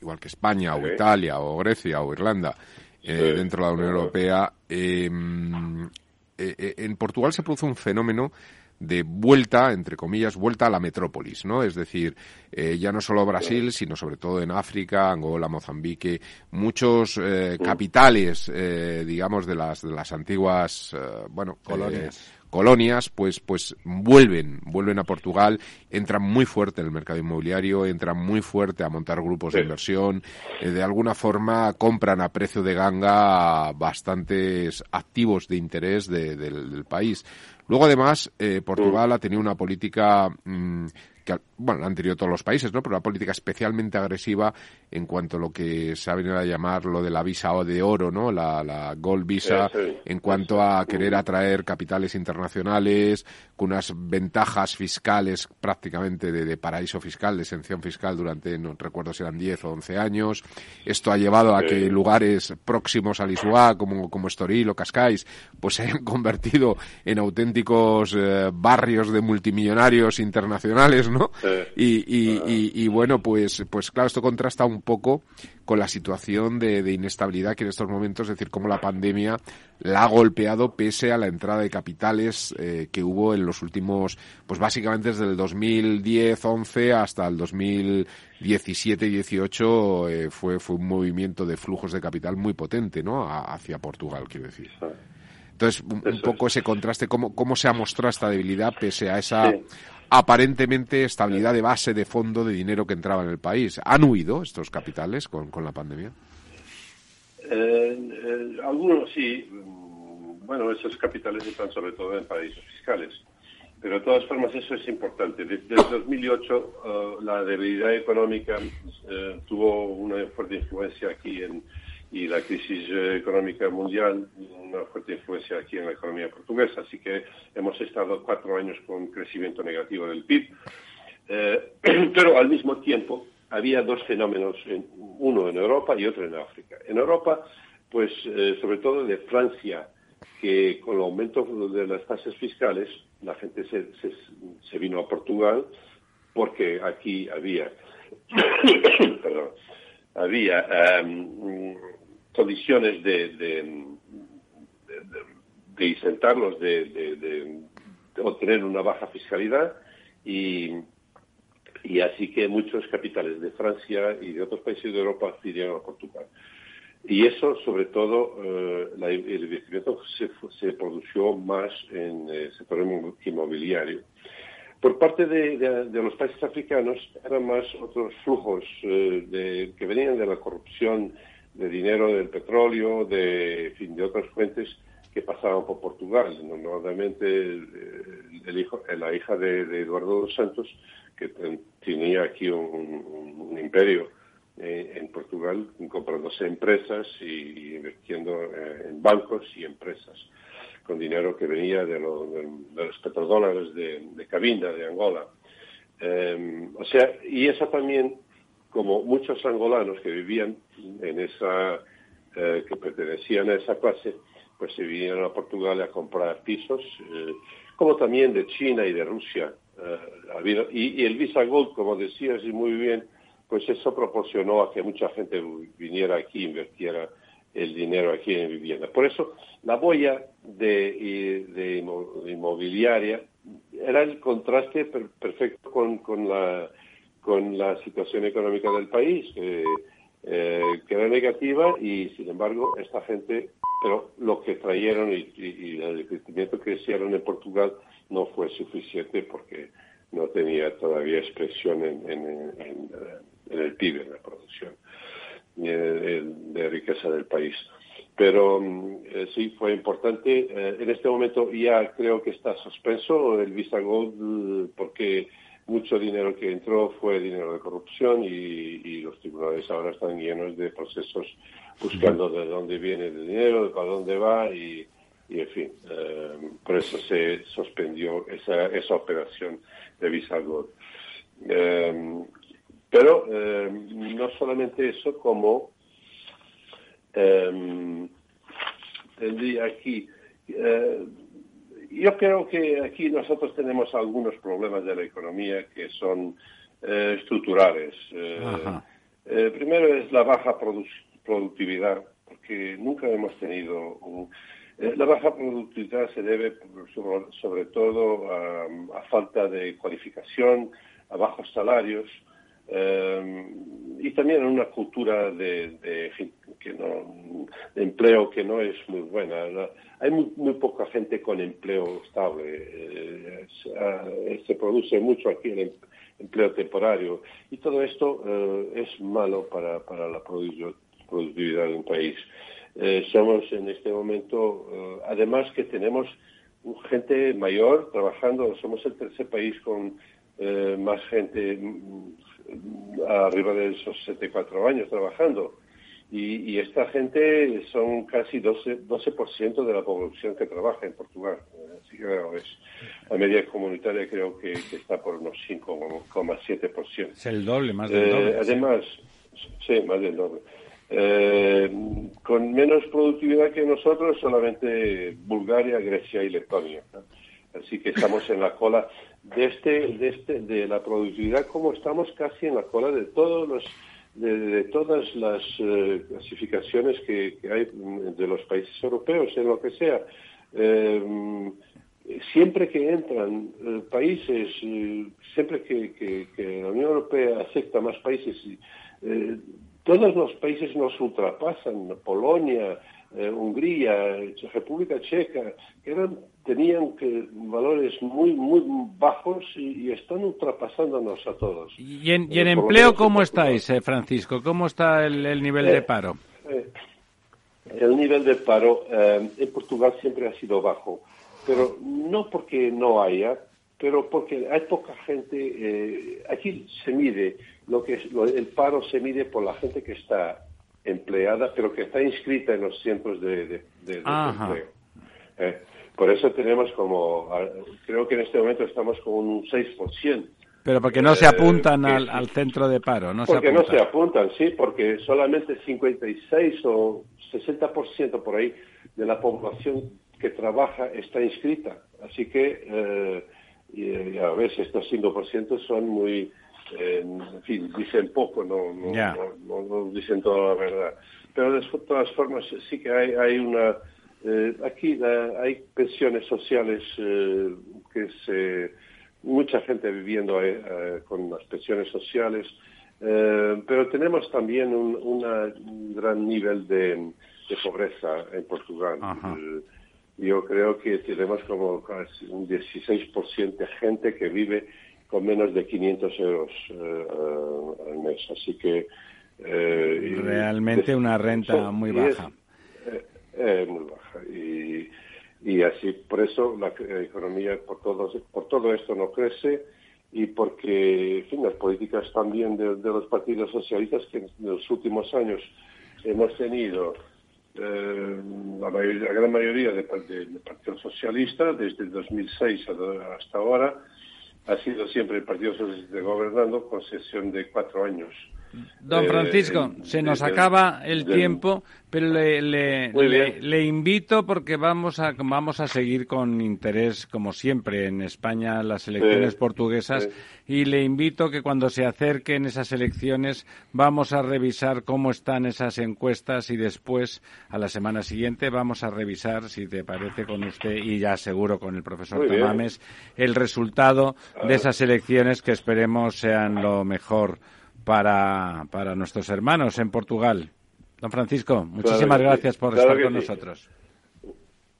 igual que España o Italia o Grecia o Irlanda, eh, dentro de la Unión Europea, em, eh, eh, en Portugal se produce un fenómeno de vuelta, entre comillas, vuelta a la metrópolis, ¿no? Es decir, ya no solo Brasil, sino sobre todo en África, Angola, Mozambique, muchos capitales, digamos, de las, de las antiguas, bueno, colonias colonias, pues, pues vuelven, vuelven a Portugal, entran muy fuerte en el mercado inmobiliario, entran muy fuerte a montar grupos de inversión, eh, de alguna forma compran a precio de ganga bastantes activos de interés del, país. Luego, además, eh, Portugal ha tenido una política mm, que bueno, han tenido todos los países, ¿no? Pero una política especialmente agresiva en cuanto a lo que se ha venido a llamar lo de la visa de oro, ¿no? La, Gold Visa, en cuanto a querer atraer capitales internacionales con unas ventajas fiscales prácticamente de, paraíso fiscal, de exención fiscal durante, no recuerdo si eran 10 o 11 años. Esto ha llevado a que lugares próximos a Lisboa, como, como Estoril o Cascais, pues se hayan (laughs) convertido en auténticos eh, barrios de multimillonarios internacionales, ¿no? Y, bueno, pues, pues claro, esto contrasta un poco con la situación de, inestabilidad que en estos momentos, es decir, cómo la pandemia la ha golpeado pese a la entrada de capitales eh, que hubo en los últimos, pues básicamente desde el 2010-11 hasta el 2017-18 eh, fue, fue un movimiento de flujos de capital muy potente, ¿no? hacia Portugal, quiero decir. Entonces, un, poco ese contraste, cómo, cómo se ha mostrado esta debilidad pese a esa aparentemente estabilidad de base, de fondo, de dinero que entraba en el país. ¿Han huido estos capitales con, con la pandemia? Eh, eh, algunos sí. Bueno, esos capitales están sobre todo en paraísos fiscales. Pero de todas formas eso es importante. Desde el 2008 eh, la debilidad económica tuvo una fuerte influencia aquí en, y la crisis eh, económica mundial una fuerte influencia aquí en la economía portuguesa. Así que hemos estado cuatro años con crecimiento negativo del PIB. Eh, (clears throat) pero al mismo tiempo había dos fenómenos, uno en Europa y otro en África. En Europa, pues eh, sobre todo de Francia, que con el aumento de las tasas fiscales, la gente se, se vino a Portugal porque aquí había, (coughs) perdón, había um, condiciones de, de, de, insertarlos, de, obtener una baja fiscalidad y, y así que muchos capitales de Francia y de otros países de Europa vinieron a Portugal. Y eso, sobre todo, eh, el investimento se, se, produjo más en el sector inmobiliario. Por parte de, de, los países africanos eran más otros flujos eh, de, que venían de la corrupción de dinero del petróleo, de, fin, de otras fuentes que pasaban por Portugal. Normalmente el, hijo, la hija de, Eduardo dos Santos, que tenía aquí un, imperio eh, en Portugal, comprándose empresas y, invirtiendo eh, en bancos y empresas con dinero que venía de, los petrodólares de, de Cabinda, de Angola. Eh, o sea, y eso también como muchos angolanos que vivían en esa, eh, que pertenecían a esa clase, pues se vinieron a Portugal a comprar pisos, eh, como también de China y de Rusia. Eh, y, el Visa Gold, como decías muy bien, pues eso proporcionó a que mucha gente viniera aquí, invirtiera el dinero aquí en vivienda. Por eso, la boya de, de inmobiliaria era el contraste perfecto con, con, la, con la situación económica del país, eh, que era negativa y, sin embargo, esta gente, pero lo que trajeron y, el crecimiento que hicieron en Portugal no fue suficiente porque no tenía todavía expresión en, en, el PIB, en la producción de riqueza del país. Pero mm, eh, sí, fue importante. Eh, en este momento ya creo que está suspenso el Visa Gold porque mucho dinero que entró fue dinero de corrupción y, los tribunales ahora están llenos de procesos buscando de dónde viene el dinero, de para dónde va y, en fin, eh, por eso se suspendió esa, esa operación de Visa Gold. pero no solamente eso, como eh, tendría aquí. Eh, yo creo que aquí nosotros tenemos algunos problemas de la economía que son eh, estructurales. Eh, primero es la baja productividad, porque nunca hemos tenido la baja productividad se debe sobre, todo a, falta de cualificación, a bajos salarios y también una cultura de, que no, de empleo que no es muy buena. Hay muy, poca gente con empleo estable. Eh, eh, se produce mucho aquí el em, empleo temporario y todo esto eh, es malo para, para la productividad de un país. somos en este momento, además que tenemos gente mayor trabajando, somos el tercer país con más gente arriba de esos 74 años trabajando. Y, esta gente son casi 12%, 12 de la población que trabaja en Portugal. Así que es, la media comunitaria creo que, está por unos 5,7%. Es el doble, más del doble. Eh, además, sí. más del doble. Eh, con menos productividad que nosotros, solamente Bulgaria, Grecia y Letonia. Así que estamos en la cola de este, de este, de la productividad, como estamos casi en la cola de todos los de, todas las eh, clasificaciones que, hay de los países europeos, en lo que sea. Eh, siempre que entran eh, países, siempre que, la Unión Europea acepta más países, todos los países nos ultrapasan, Polonia, Hungría, República Checa, que eran tenían que valores muy muy bajos y, están ultrapasándonos a todos. ¿Y en, y en empleo cómo estáis, eh, Francisco? ¿Cómo está el, nivel de eh, paro? Eh, el nivel de paro en Portugal siempre ha sido bajo, pero no porque no haya, pero porque hay poca gente. aquí se mide lo que es el paro se mide por la gente que está empleada, pero que está inscrita en los centros de, de, de empleo. Por eso tenemos como, creo que en este momento estamos con un 6%. Pero porque no se eh, apuntan al, centro de paro, ¿no? Porque no se apuntan, sí, porque solamente 56 o 60% por ahí de la población que trabaja está inscrita. Así que, eh, y, a veces estos 5% son muy, eh, en fin, dicen poco, no, no, no, dicen toda la verdad. Pero de todas formas sí que hay, hay una eh, aquí eh, hay pensiones sociales eh, que se mucha gente viviendo con las pensiones sociales, pero tenemos también un, gran nivel de, pobreza en Portugal. yo creo que tenemos como casi un 16% de gente que vive con menos de 500 euros al mes. Así que. Realmente una renta muy baja. Es, muy baja y, y así por eso la economía por todo por todo esto no crece y porque en fin, las políticas también de, los partidos socialistas que en los últimos años hemos tenido eh, la, la, gran mayoría del Partido Socialista desde el 2006 hasta ahora ha sido siempre el Partido Socialista gobernando con sesión de cuatro años Don Eh, Francisco, se nos del- acaba el tiempo, pero le, le- le- le invito porque vamos a, vamos a seguir con interés, como siempre, en España las elecciones portuguesas y le invito que cuando se acerquen esas elecciones vamos a revisar cómo están esas encuestas y después, a la semana siguiente, vamos a revisar, si te parece con usted y ya seguro con el profesor. Tamames, el resultado de esas elecciones que esperemos sean lo mejor para, para nuestros hermanos en Portugal. Don Francisco, muchísimas sí, gracias por claro estar con sí. nosotros.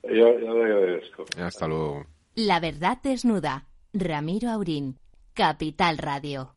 Yo, yo le agradezco. Hasta luego. La verdad desnuda. Ramiro Aurín. Capital Radio.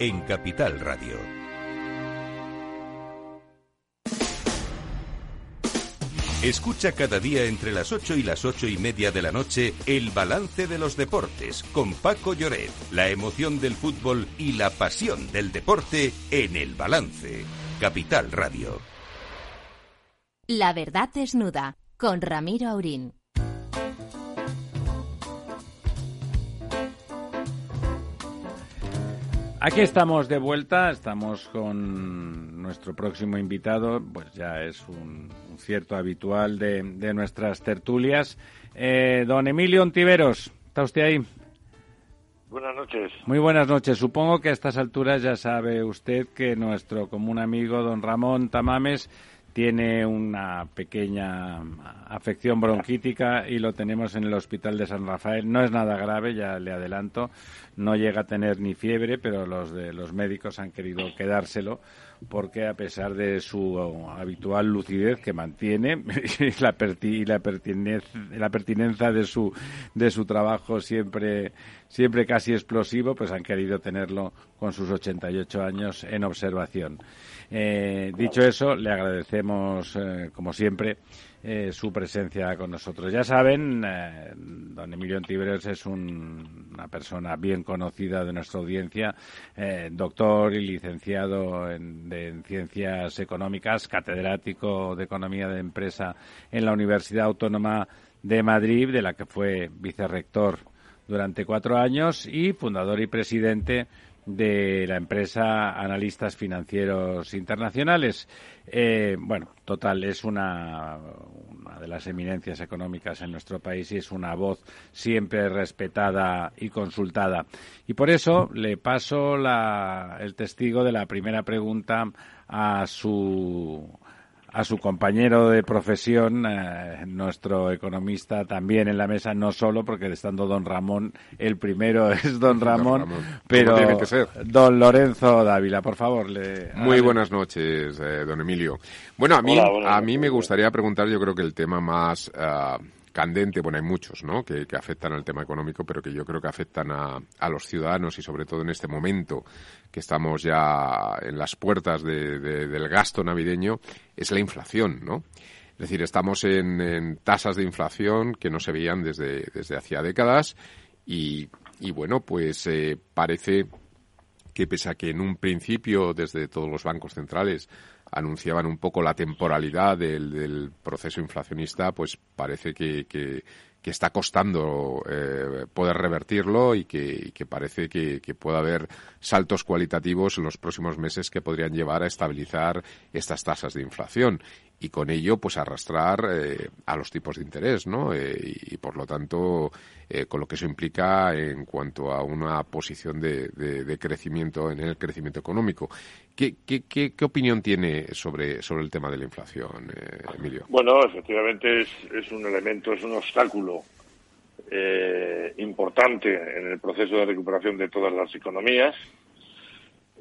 en Capital Radio. Escucha cada día entre las 8 y las ocho y media de la noche el balance de los deportes con Paco Lloret, la emoción del fútbol y la pasión del deporte en el balance. Capital Radio. La verdad desnuda. Con Ramiro Aurín. Aquí estamos de vuelta, estamos con nuestro próximo invitado, pues ya es un, un cierto habitual de, de nuestras tertulias. Eh, don Emilio Ontiveros, ¿está usted ahí? Buenas noches. Muy buenas noches. Supongo que a estas alturas ya sabe usted que nuestro común amigo don Ramón Tamames tiene una pequeña afección bronquítica y lo tenemos en el hospital de San Rafael. No es nada grave, ya le adelanto. No llega a tener ni fiebre, pero los de los médicos han querido quedárselo porque a pesar de su habitual lucidez que mantiene (laughs) y la, perti- la, pertinez- la pertinencia de su de su trabajo siempre siempre casi explosivo, pues han querido tenerlo con sus 88 años en observación. Eh, dicho eso, le agradecemos, eh, como siempre, eh, su presencia con nosotros. Ya saben, don Emilio Antiveros es un- una persona bien conocida de nuestra audiencia, doctor y licenciado en, en Ciencias Económicas, catedrático de Economía de Empresa en la Universidad Autónoma de Madrid, de la que fue vicerrector durante cuatro años y fundador y presidente de la empresa Analistas Financieros Internacionales. Eh, bueno, total, es una, una de las eminencias económicas en nuestro país y es una voz siempre respetada y consultada. Y por eso le paso la- el testigo de la primera pregunta a su a su compañero de profesión, eh, nuestro economista también en la mesa, no solo porque estando don Ramón, el primero (laughs) es don Ramón, pero tiene que ser. don Lorenzo Dávila, por favor. Le, Muy buenas noches, eh, don Emilio. Bueno, a mí, Hola, a mí me gustaría preguntar, yo creo que el tema más ah, candente, bueno, hay muchos, ¿no?, que, afectan al tema económico, pero que yo creo que afectan a, los ciudadanos y sobre todo en este momento que estamos ya en las puertas de- de- del gasto navideño, es la inflación, ¿no? Es decir, estamos en, en tasas de inflación que no se veían desde, desde hacía décadas y, y bueno, pues eh, parece que pese a que en un principio desde todos los bancos centrales anunciaban un poco la temporalidad del, del proceso inflacionista, pues parece que, que- que está costando eh, poder revertirlo y que, que parece que, que puede haber saltos cualitativos en los próximos meses que podrían llevar a estabilizar estas tasas de inflación y con ello pues arrastrar eh, a los tipos de interés, ¿no? Eh, y, y, por lo tanto eh, con lo que eso implica en cuanto a una posición de, de- de crecimiento en el crecimiento económico. ¿Qué, opinión tiene sobre, sobre el tema de la inflación, eh, Emilio? Bueno, efectivamente es, es un elemento, es un obstáculo eh, importante en el proceso de recuperación de todas las economías.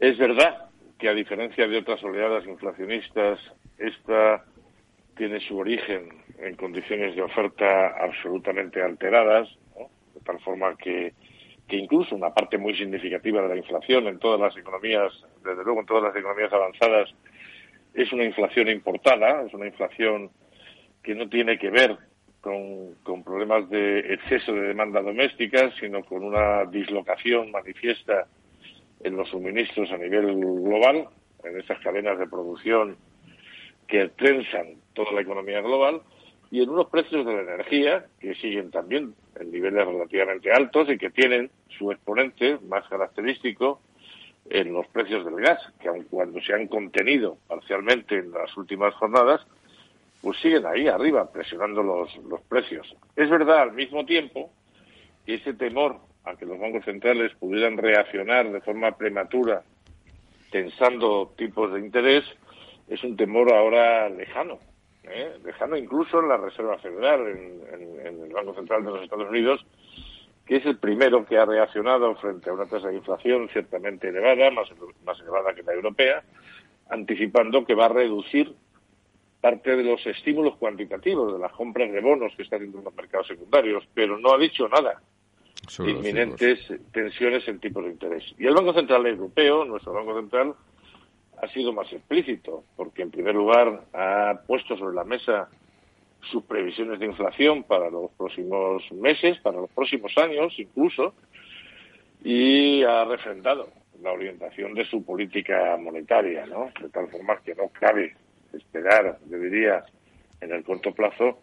Es verdad que a diferencia de otras oleadas inflacionistas, esta tiene su origen en condiciones de oferta absolutamente alteradas, ¿no? de tal forma que que incluso una parte muy significativa de la inflación en todas las economías, desde luego en todas las economías avanzadas, es una inflación importada, es una inflación que no tiene que ver con, problemas de exceso de demanda doméstica, sino con una dislocación manifiesta en los suministros a nivel global, en esas cadenas de producción que trenzan toda la economía global, y en unos precios de la energía que siguen también en niveles relativamente altos y que tienen su exponente más característico en los precios del gas, que aun cuando se han contenido parcialmente en las últimas jornadas, pues siguen ahí arriba presionando los, los precios. Es verdad al mismo tiempo que ese temor a que los bancos centrales pudieran reaccionar de forma prematura tensando tipos de interés es un temor ahora lejano, ¿eh? lejano incluso en la Reserva Federal, en, el Banco Central de los Estados Unidos, que es el primero que ha reaccionado frente a una tasa de inflación ciertamente elevada, más, más elevada que la europea, anticipando que va a reducir parte de los estímulos cuantitativos de las compras de bonos que están haciendo en los mercados secundarios, pero no ha dicho nada inminentes tensiones en tipos de interés. Y el Banco Central Europeo, nuestro Banco Central, ha sido más explícito, porque en primer lugar ha puesto sobre la mesa sus previsiones de inflación para los próximos meses, para los próximos años incluso, y ha refrendado la orientación de su política monetaria, ¿no? De tal forma que no cabe esperar, yo diría, en el corto plazo,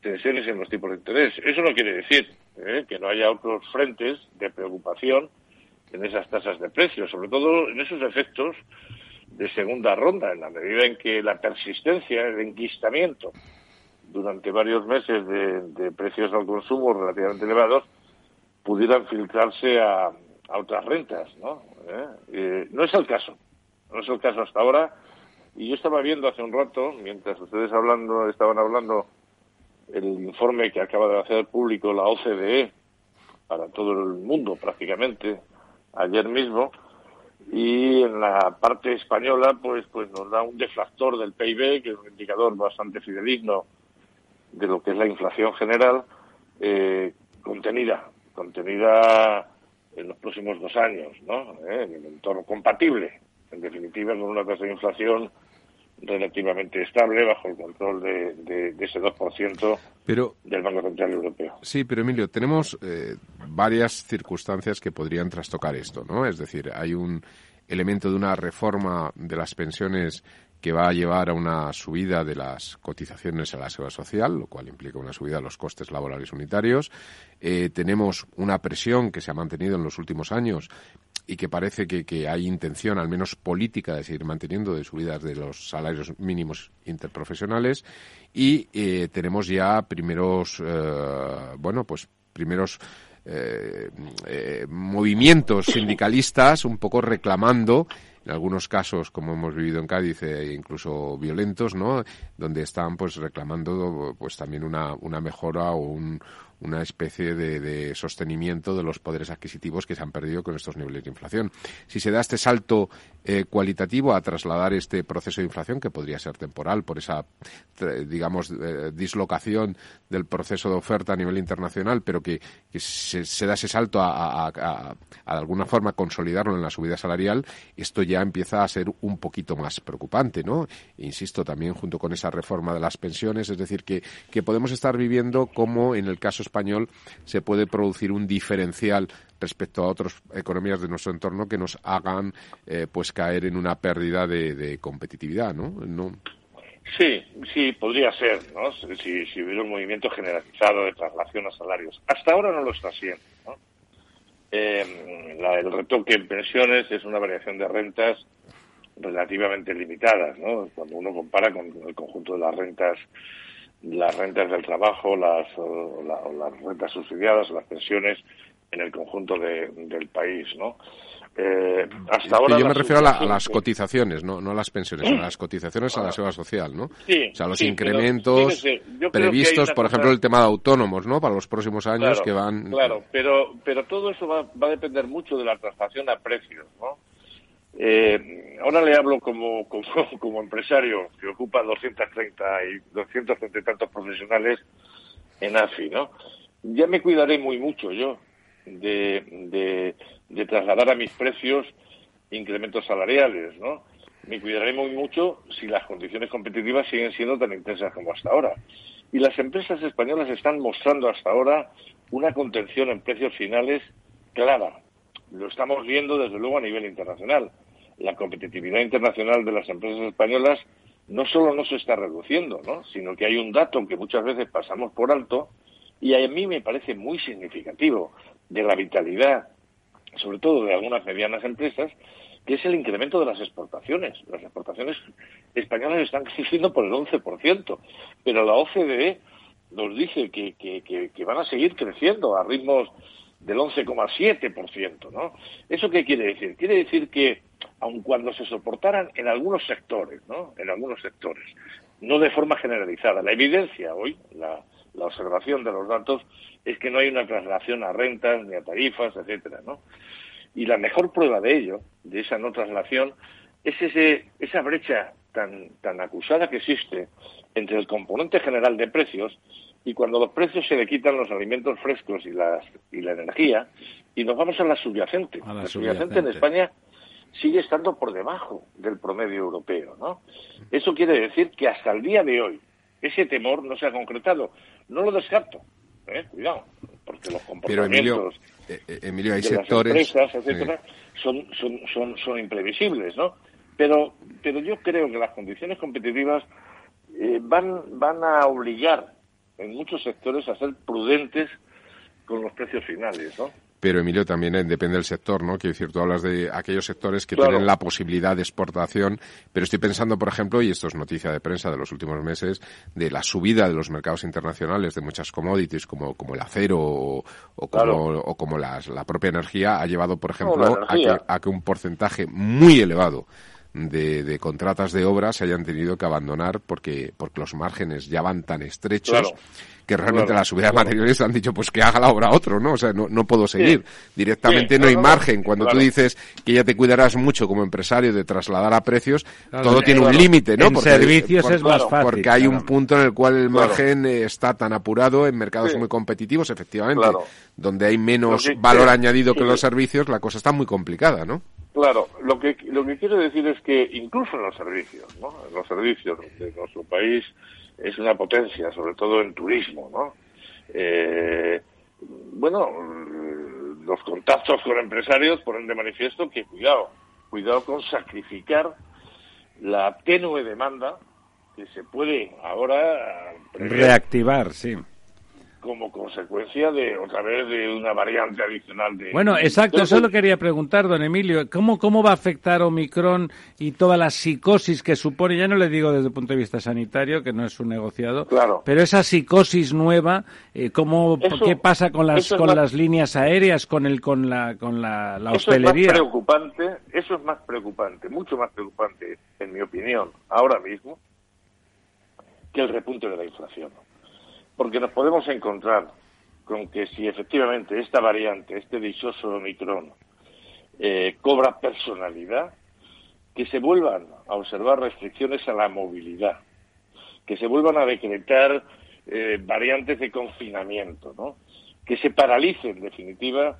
tensiones en los tipos de interés. Eso no quiere decir ¿eh? que no haya otros frentes de preocupación en esas tasas de precios, sobre todo en esos efectos de segunda ronda, en la medida en que la persistencia, el enquistamiento durante varios meses de, precios al consumo relativamente elevados pudieran filtrarse a, otras rentas, ¿no? ¿Eh? Eh, no es el caso, no es el caso hasta ahora. Y yo estaba viendo hace un rato, mientras ustedes hablando estaban hablando, el informe que acaba de hacer público la OCDE para todo el mundo prácticamente ayer mismo, y en la parte española pues pues nos da un deflactor del PIB que es un indicador bastante fidedigno de lo que es la inflación general eh, contenida contenida en los próximos dos años no eh, en un entorno compatible en definitiva con una tasa de inflación relativamente estable bajo el control de, de, ese 2% pero, del Banco Central Europeo. Sí, pero Emilio, tenemos eh, varias circunstancias que podrían trastocar esto, ¿no? Es decir, hay un elemento de una reforma de las pensiones que va a llevar a una subida de las cotizaciones a la seguridad social, lo cual implica una subida de los costes laborales unitarios. Eh, tenemos una presión que se ha mantenido en los últimos años y que parece que, hay intención, al menos política, de seguir manteniendo de subidas de los salarios mínimos interprofesionales y eh, tenemos ya primeros, eh, bueno, pues primeros movimientos sindicalistas un poco reclamando en algunos casos, como hemos vivido en Cádiz, incluso violentos, ¿no? Donde están, pues, reclamando, pues, también una, una mejora o un, una especie de, sostenimiento de los poderes adquisitivos que se han perdido con estos niveles de inflación. Si se da este salto eh, cualitativo a trasladar este proceso de inflación, que podría ser temporal por esa, digamos, eh, dislocación del proceso de oferta a nivel internacional, pero que, se, da ese salto a, a, alguna forma consolidarlo en la subida salarial, esto ya empieza a ser un poquito más preocupante, ¿no? Insisto, también junto con esa reforma de las pensiones, es decir, que, que podemos estar viviendo como en el caso español se puede producir un diferencial respecto a otras economías de nuestro entorno que nos hagan eh, pues caer en una pérdida de, competitividad, ¿no? ¿no? Sí, sí, podría ser, ¿no? Si, si, hubiera un movimiento generalizado de traslación a salarios. Hasta ahora no lo está haciendo, ¿no? Eh, la, el retoque en pensiones es una variación de rentas relativamente limitadas, ¿no? Cuando uno compara con el conjunto de las rentas las rentas del trabajo, las, las rentas subsidiadas, las pensiones en el conjunto del país, ¿no? Eh, hasta ahora yo me refiero a, las cotizaciones, no, no a las pensiones, a las cotizaciones a la seguridad social, ¿no? Sí, o sea, los incrementos previstos, por ejemplo, el tema de autónomos, ¿no? Para los próximos años que van. Claro, pero, pero todo eso va, va a depender mucho de la traslación a precios, ¿no? Eh, ahora le hablo como, como, (laughs) empresario que ocupa 230 y 230 y tantos profesionales en AFI, ¿no? Ya me cuidaré muy mucho yo de, de, trasladar a mis precios incrementos salariales, ¿no? Me cuidaré muy mucho si las condiciones competitivas siguen siendo tan intensas como hasta ahora. Y las empresas españolas están mostrando hasta ahora una contención en precios finales clara. Lo estamos viendo desde luego a nivel internacional. La competitividad internacional de las empresas españolas no solo no se está reduciendo, ¿no? sino que hay un dato que muchas veces pasamos por alto y a mí me parece muy significativo de la vitalidad, sobre todo de algunas medianas empresas, que es el incremento de las exportaciones. Las exportaciones españolas están (laughs) creciendo por el 11%, pero la OCDE nos dice que, que, van a seguir creciendo a ritmos del 11,7%, ¿no? ¿Eso qué quiere decir? Quiere decir que, aun cuando se soportaran en algunos sectores, ¿no? En algunos sectores, no de forma generalizada, la evidencia hoy, la, la observación de los datos es que no hay una traslación a rentas ni a tarifas, etcétera, ¿no? Y la mejor prueba de ello, de esa no traslación, es ese, esa brecha tan, tan acusada que existe entre el componente general de precios y cuando los precios se le quitan los alimentos frescos y, las, y la energía y nos vamos a la subyacente. la, subyacente en España sigue estando por debajo del promedio europeo, ¿no? Eso quiere decir que hasta el día de hoy ese temor no se ha concretado. No lo descarto, ¿eh? cuidado, porque los comportamientos Pero eh, eh, Emilio, hay sectores... empresas, etcétera, son, son, son, son imprevisibles, ¿no? Pero, pero yo creo que las condiciones competitivas van, van a obligar en muchos sectores a ser prudentes con los precios finales, ¿no? pero Emilio también depende del sector, ¿no? Quiero decir, tú hablas de aquellos sectores que tienen la posibilidad de exportación, pero estoy pensando, por ejemplo, y esto es noticia de prensa de los últimos meses, de la subida de los mercados internacionales de muchas commodities como, como el acero o, como, o como las, la propia energía ha llevado, por ejemplo, a que, a que un porcentaje muy elevado de, de, contratas de obra se hayan tenido que abandonar porque, porque los márgenes ya van tan estrechos que realmente la subida de materiales han dicho pues que haga la obra otro, ¿no? O sea, no, no puedo seguir. Directamente no hay margen. Cuando tú dices que ya te cuidarás mucho como empresario de trasladar a precios, todo tiene un límite, ¿no? En servicios es más fácil. Porque hay un punto en el cual el margen eh, está tan apurado en mercados muy competitivos, efectivamente, donde hay menos valor añadido que los servicios, la cosa está muy complicada, ¿no? Claro, lo que, lo que quiero decir es que incluso en los servicios, ¿no? En los servicios de nuestro país es una potencia, sobre todo en turismo, ¿no? Eh, bueno, los contactos con empresarios ponen de manifiesto que cuidado, cuidado con sacrificar la tenue demanda que se puede ahora reactivar, sí como consecuencia de otra vez de una variante adicional de bueno exacto eso lo quería preguntar don Emilio. Cómo cómo va a afectar Omicron y toda la psicosis que supone ya no le digo desde el punto de vista sanitario que no es un negociado claro. pero esa psicosis nueva eh, cómo qué pasa con las con las líneas aéreas con el con la con la, la hostelería eso es más preocupante eso es más preocupante mucho más preocupante en mi opinión ahora mismo que el repunte de la inflación porque nos podemos encontrar con que si efectivamente esta variante, este dichoso Omicron, eh, cobra personalidad, que se vuelvan a observar restricciones a la movilidad, que se vuelvan a decretar eh, variantes de confinamiento, ¿no? que se paralice en definitiva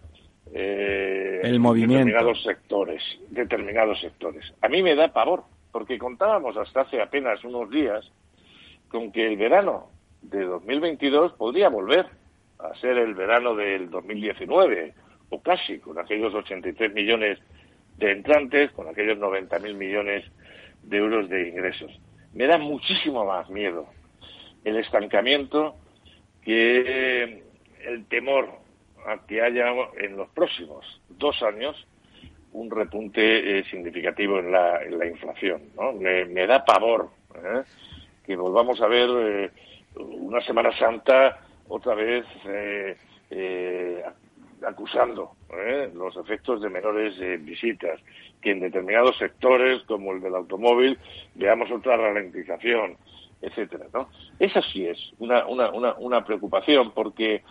eh, el movimiento. determinados sectores, determinados sectores. A mí me da pavor, porque contábamos hasta hace apenas unos días con que el verano de 2022 podría volver a ser el verano del 2019, o casi, con aquellos 83 millones de entrantes, con aquellos 90.000 millones de euros de ingresos. Me da muchísimo más miedo el estancamiento que el temor a que haya en los próximos dos años un repunte eh, significativo en la, en la inflación. ¿no? Me, da pavor ¿eh? que volvamos a ver eh, una Semana Santa otra vez eh, eh, acusando eh, los efectos de menores visitas, que en determinados sectores, como el del automóvil, veamos otra ralentización, etcétera, ¿no? Esa sí es una, una, una, una preocupación, porque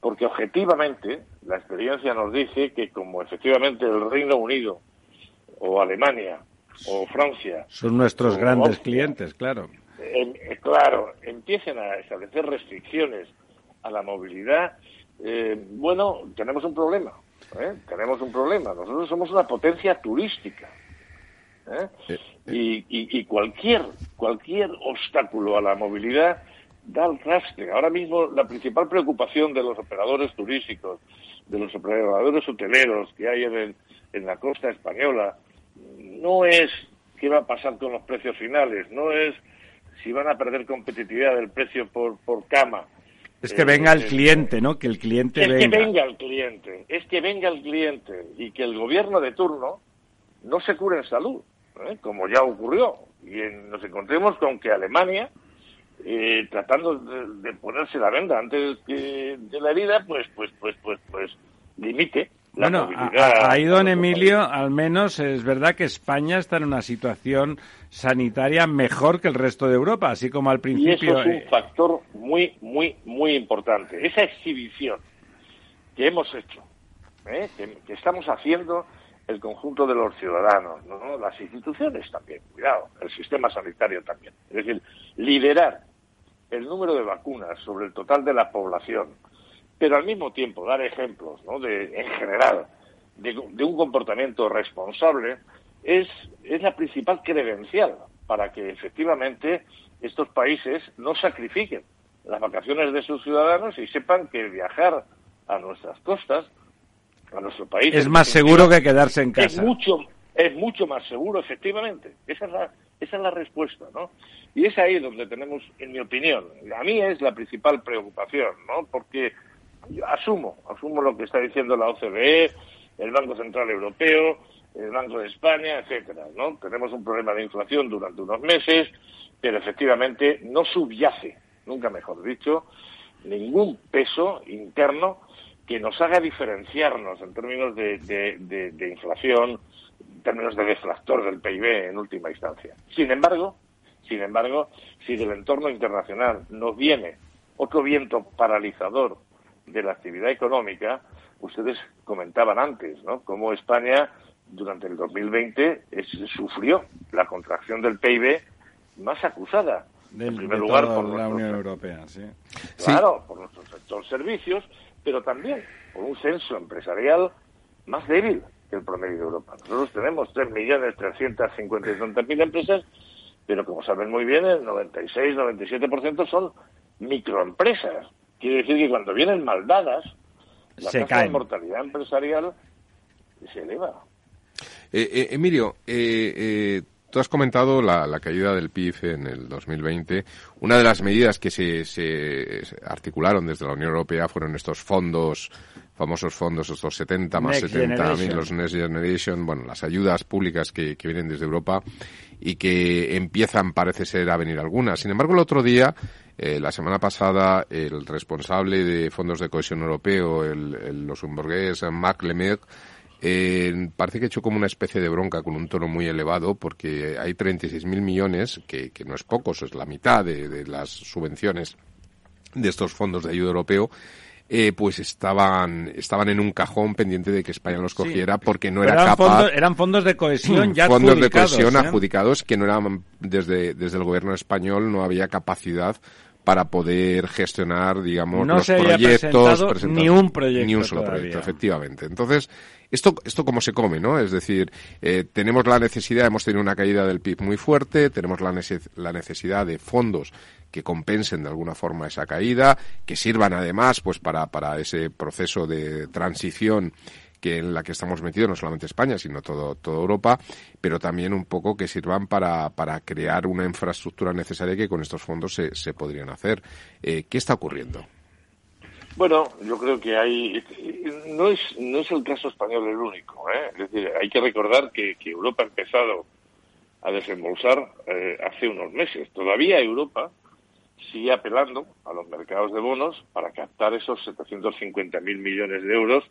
porque objetivamente la experiencia nos dice que como efectivamente el Reino Unido o Alemania o Francia son nuestros grandes clientes, claro claro, empiecen a establecer restricciones a la movilidad, eh, bueno, tenemos un problema. ¿eh? Tenemos un problema. Nosotros somos una potencia turística. ¿eh? Y, y, cualquier, cualquier obstáculo a la movilidad da el rastre. Ahora mismo la principal preocupación de los operadores turísticos, de los operadores hoteleros que hay en, en la costa española, no es qué va a pasar con los precios finales, no es si van a perder competitividad del precio por, por cama, es que venga el eh, cliente, ¿no? Que el cliente es venga. Es que venga el cliente, es que venga el cliente y que el gobierno de turno no se cure en salud, ¿eh? como ya ocurrió. Y nos encontremos con que Alemania, eh, tratando de, ponerse la venda antes de la herida, pues, pues, pues, pues, pues, limite bueno, ahí, don Emilio, al menos es verdad que España está en una situación sanitaria mejor que el resto de Europa, así como al principio. Y eso es un eh, factor muy, muy, muy importante. Esa exhibición que hemos hecho, ¿eh? que, estamos haciendo el conjunto de los ciudadanos, ¿no? las instituciones también, cuidado, el sistema sanitario también. Es decir, liderar el número de vacunas sobre el total de la población pero al mismo tiempo dar ejemplos, ¿no? de, en general, de, un comportamiento responsable, es, es la principal credencial para que efectivamente estos países no sacrifiquen las vacaciones de sus ciudadanos y sepan que viajar a nuestras costas, a nuestro país... Es más seguro que quedarse en casa. Es mucho, es mucho más seguro, efectivamente. Esa es la, esa es la respuesta, ¿no? Y es ahí donde tenemos, en mi opinión, a mí es la principal preocupación, ¿no? Porque asumo, asumo lo que está diciendo la OCDE, el Banco Central Europeo, el Banco de España, etcétera, ¿no? Tenemos un problema de inflación durante unos meses, pero efectivamente no subyace, nunca mejor dicho, ningún peso interno que nos haga diferenciarnos en términos de, inflación, en términos de deflactor del PIB en última instancia. Sin embargo, sin embargo, si del entorno internacional nos viene otro viento paralizador de la actividad económica, ustedes comentaban antes, ¿no? Cómo España durante el 2020 sufrió la contracción del PIB más acusada. en primer lugar, por la Unión Europea, sí. Claro, por nuestro sector servicios, pero también por un censo empresarial más débil que el promedio de Europa. Nosotros tenemos 3.350.000 empresas, pero como saben muy bien, el 96-97% son microempresas. Quiere decir que cuando vienen maldadas, la tasa de mortalidad empresarial se eleva. Eh, eh, Emilio, eh, tú has comentado la, caída del PIB en el 2020. Una de las medidas que se, articularon desde la Unión Europea fueron estos fondos, famosos fondos, estos 70 más 70 mil, los Next Generation, bueno, las ayudas públicas que, que vienen desde Europa y que empiezan, parece ser, a venir algunas. Sin embargo, el otro día eh, la semana pasada, el responsable de fondos de cohesión europeo, el, el luxemburgués Marc Lemaitre, eh, parece que ha hecho como una especie de bronca con un tono muy elevado porque hay 36.000 millones, que, que no es poco, eso es la mitad de, de las subvenciones de estos fondos de ayuda europeo, eh, pues estaban estaban en un cajón pendiente de que España los cogiera porque no era eran capaz fondos, eran fondos de cohesión ya fondos de cohesión ¿eh? adjudicados que no eran desde desde el gobierno español no había capacidad para poder gestionar, digamos, no los se proyectos. ni un proyecto. Ni un solo proyecto, efectivamente. Entonces, esto, esto cómo se come, ¿no? Es decir, eh, tenemos la necesidad, hemos tenido una caída del PIB muy fuerte, tenemos la, la necesidad de fondos que compensen de alguna forma esa caída, que sirvan además, pues, para, para ese proceso de transición que en la que estamos metidos, no solamente España, sino todo, toda Europa, pero también un poco que sirvan para, para crear una infraestructura necesaria que con estos fondos se, se podrían hacer. Eh, ¿Qué está ocurriendo? Bueno, yo creo que hay. No es, no es el caso español el único. ¿eh? Es decir, hay que recordar que, que Europa ha empezado a desembolsar eh, hace unos meses. Todavía Europa sigue apelando a los mercados de bonos para captar esos 750.000 millones de euros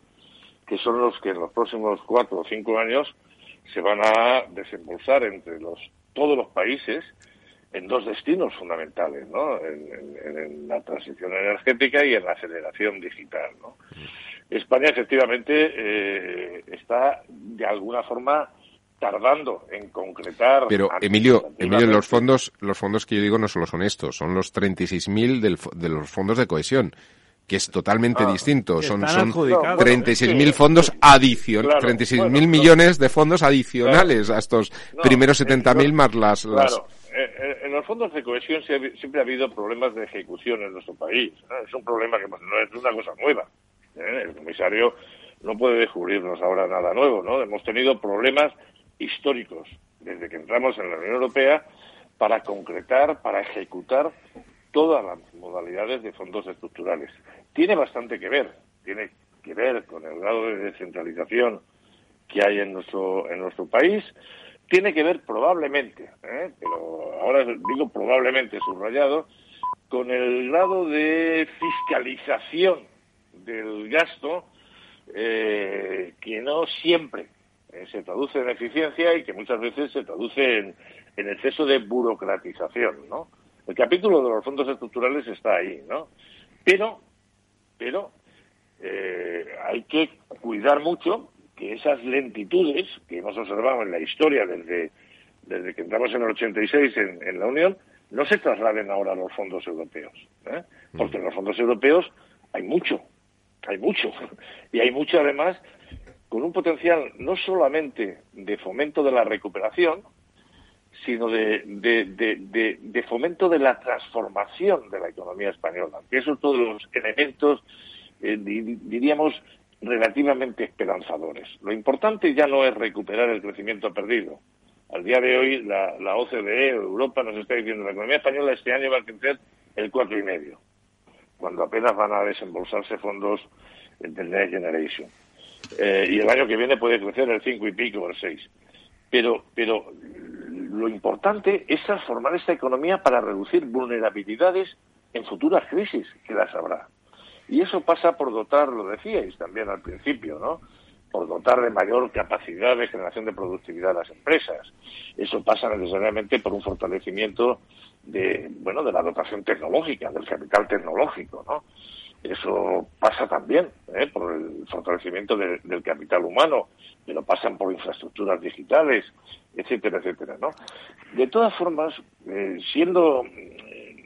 que son los que en los próximos cuatro o cinco años se van a desembolsar entre los todos los países en dos destinos fundamentales, ¿no? En, la transición energética y en la aceleración digital, ¿no? España efectivamente eh, está de alguna forma tardando en concretar. Pero Emilio, Emilio, los fondos, los fondos que yo digo no solo son estos, son los 36.000 de los fondos de cohesión que es totalmente Ah. distinto. Son, son adjudicados. 36.000 sí. fondos adicionales, Claro, 36.000 bueno, no. millones de fondos adicionales a estos No, primeros eh, 70.000 no, más las... las- Claro, eh, eh, en los fondos de cohesión siempre ha habido problemas de ejecución en nuestro país. ¿no? Es un problema que pues, no es una cosa nueva. ¿eh? El comisario no puede descubrirnos ahora nada nuevo. ¿no? Hemos tenido problemas históricos desde que entramos en la Unión Europea para concretar, para ejecutar todas las modalidades de fondos estructurales. Tiene bastante que ver, tiene que ver con el grado de descentralización que hay en nuestro en nuestro país tiene que ver probablemente, ¿eh? pero ahora digo probablemente subrayado, con el grado de fiscalización del gasto eh, que no siempre eh, se traduce en eficiencia y que muchas veces se traduce en, en exceso de burocratización, ¿no? El capítulo de los fondos estructurales está ahí, ¿no? Pero, pero eh, hay que cuidar mucho que esas lentitudes que hemos observado en la historia desde, desde que entramos en el 86 en, en la Unión no se trasladen ahora a los fondos europeos. ¿eh? Porque en los fondos europeos hay mucho, hay mucho. (laughs) Y hay mucho además con un potencial no solamente de fomento de la recuperación, sino de, fomento de la transformación de la economía española. Que es todos los elementos, eh, di- diríamos, relativamente esperanzadores. Lo importante ya no es recuperar el crecimiento perdido. Al día de hoy, la, la OCDE, Europa, nos está diciendo que la economía española este año va a crecer el cuatro y medio, cuando apenas van a desembolsarse fondos del Next Generation. Eh, y el año que viene puede crecer el cinco y pico o el seis. Pero, pero lo importante es transformar esta economía para reducir vulnerabilidades en futuras crisis, que las habrá. Y eso pasa por dotar, lo decíais también al principio, ¿no? Por dotar de mayor capacidad de generación de productividad a las empresas. Eso pasa necesariamente por un fortalecimiento de, bueno, de la dotación tecnológica, del capital tecnológico, ¿no? Eso pasa también ¿eh? por el fortalecimiento de- del capital humano, pero pasan por infraestructuras digitales, etcétera, etcétera, ¿no? De todas formas, eh, siendo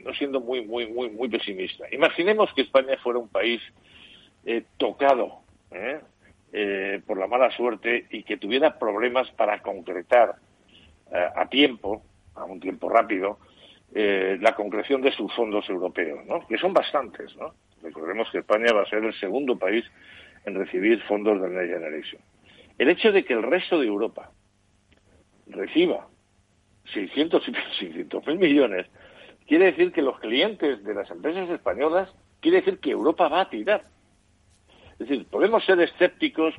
no siendo muy muy muy muy pesimista, imaginemos que España fuera un país eh, tocado por la mala suerte y que tuviera problemas para concretar a tiempo, a un tiempo rápido, la concreción de sus fondos europeos, ¿no? que son bastantes. ¿no? Recordemos que España va a ser el segundo país en recibir fondos del Next Generation. El hecho de que el resto de Europa reciba 600 y 600 (laughs) mil millones quiere decir que los clientes de las empresas españolas quiere decir que Europa va a tirar. Es decir, podemos ser escépticos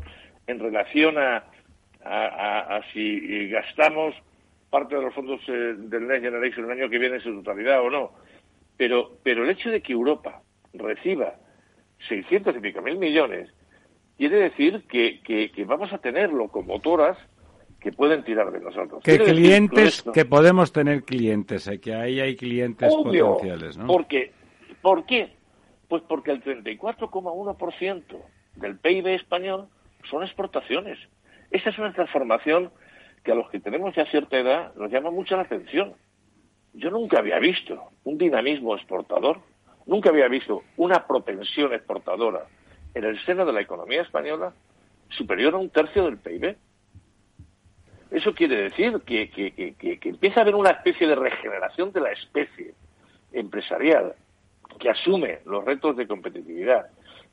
en relación a, si gastamos parte de los fondos eh, del Next Generation el año que viene en su totalidad o no. Pero, pero el hecho de que Europa reciba 600 y pico mil millones quiere decir que, que- que vamos a tener locomotoras que pueden tirar de nosotros. Que clientes, que podemos tener clientes, eh, que ahí hay clientes Obvio, potenciales, ¿no? Porque, ¿Por qué? Pues porque el 34,1% del PIB español son exportaciones. Esa es una transformación que a los que tenemos ya cierta edad nos llama mucho la atención. Yo nunca había visto un dinamismo exportador, nunca había visto una propensión exportadora en el seno de la economía española superior a un tercio del PIB. Eso quiere decir que, que- que- empieza a haber una especie de regeneración de la especie empresarial que asume los retos de competitividad.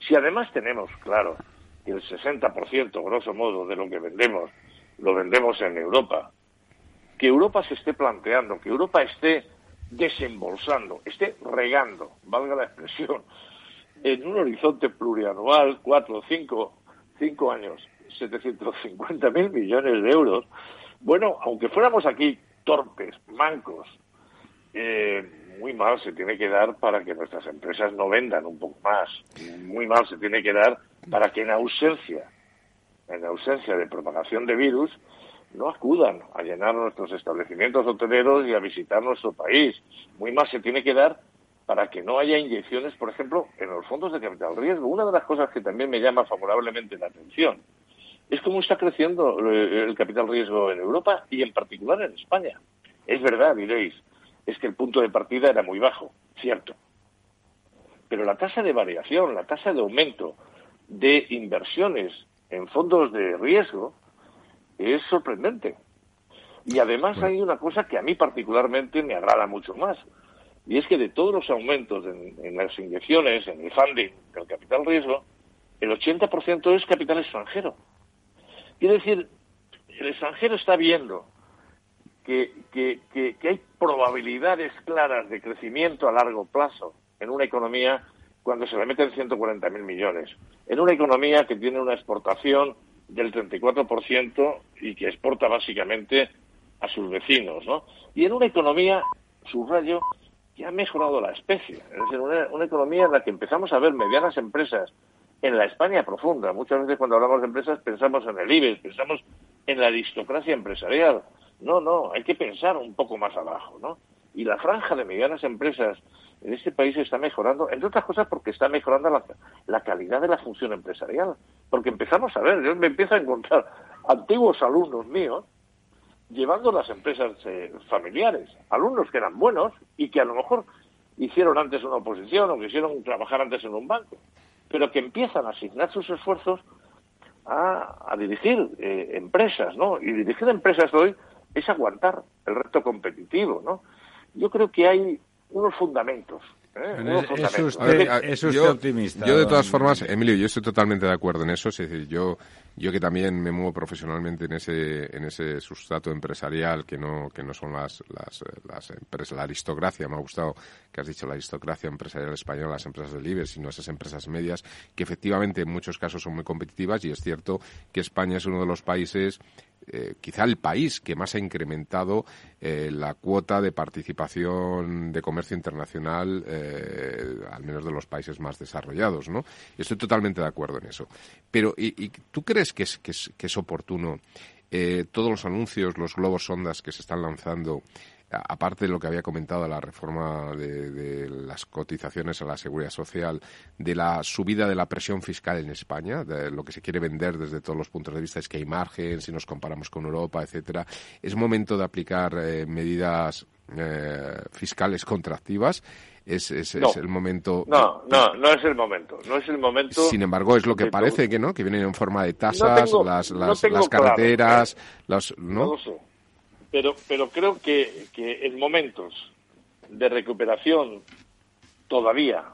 Si además tenemos claro que el 60%, grosso modo, de lo que vendemos lo vendemos en Europa, que Europa se esté planteando, que Europa esté desembolsando, esté regando, valga la expresión, en un horizonte plurianual, cuatro, cinco, cinco años, 750 mil millones de euros. Bueno, aunque fuéramos aquí torpes, mancos, eh, muy mal se tiene que dar para que nuestras empresas no vendan un poco más. Muy mal se tiene que dar para que en ausencia, en ausencia de propagación de virus, no acudan a llenar nuestros establecimientos hoteleros y a visitar nuestro país. Muy mal se tiene que dar para que no haya inyecciones, por ejemplo, en los fondos de capital riesgo. Una de las cosas que también me llama favorablemente la atención es cómo está creciendo eh, el capital riesgo en Europa y en particular en España. Es verdad, diréis, es que el punto de partida era muy bajo, cierto. pero la tasa de variación, la tasa de aumento de inversiones en fondos de riesgo es sorprendente. Y además hay una cosa que a mí particularmente me agrada mucho más, y es que de todos los aumentos en, las inyecciones, en el funding del capital riesgo, el 80% es capital extranjero. Quiere decir, el extranjero está viendo que, que, que, hay probabilidades claras de crecimiento a largo plazo en una economía cuando se le meten 140.000 millones, en una economía que tiene una exportación del 34% y que exporta básicamente a sus vecinos, ¿no? Y en una economía, subrayo, que ha mejorado la especie. Es decir, una, economía en la que empezamos a ver medianas empresas en la España profunda. Muchas veces cuando hablamos de empresas pensamos en el IBEX, pensamos en la aristocracia empresarial. No, no, hay que pensar un poco más abajo, ¿no? Y la franja de medianas empresas en este país está mejorando, entre otras cosas porque está mejorando la, la calidad de la función empresarial. Porque empezamos a ver, yo me empiezo a encontrar antiguos alumnos míos llevando las empresas eh, familiares, alumnos que eran buenos y que a lo mejor hicieron antes una oposición o quisieron trabajar antes en un banco, pero que empiezan a asignar sus esfuerzos a, dirigir eh, empresas, ¿no? Y dirigir empresas hoy es aguantar el reto competitivo, ¿no? Yo creo que hay unos fundamentos ¿Eh? Es, usted, optimista. Yo, de todas formas, Emilio, yo estoy totalmente de acuerdo en eso. Es decir, yo, yo que también me muevo profesionalmente en ese, en ese sustrato empresarial que no, que no son las, las, las empresas, la aristocracia, me ha gustado que has dicho la aristocracia empresarial española, las empresas del IBEX, sino esas empresas medias que efectivamente en muchos casos son muy competitivas y es cierto que España es uno de los países eh, quizá el país que más ha incrementado eh, la cuota de participación de comercio internacional, eh, al menos de los países más desarrollados, ¿no? Estoy totalmente de acuerdo en eso. Pero, ¿y, tú crees que es, que es, que es oportuno todos los anuncios, los globos sondas que se están lanzando aparte de lo que había comentado de la reforma de, las cotizaciones a la seguridad social, de la subida de la presión fiscal en España, de lo que se quiere vender desde todos los puntos de vista es que hay margen, si nos comparamos con Europa, etcétera. Es momento de aplicar eh, medidas eh, fiscales contractivas. Es, es, el momento. No, no, no es el momento. No es el momento. Sin embargo, es lo que parece que no, que vienen en forma de tasas, las, las, las carreteras, los, ¿no? Pero, pero creo que, que en momentos de recuperación todavía,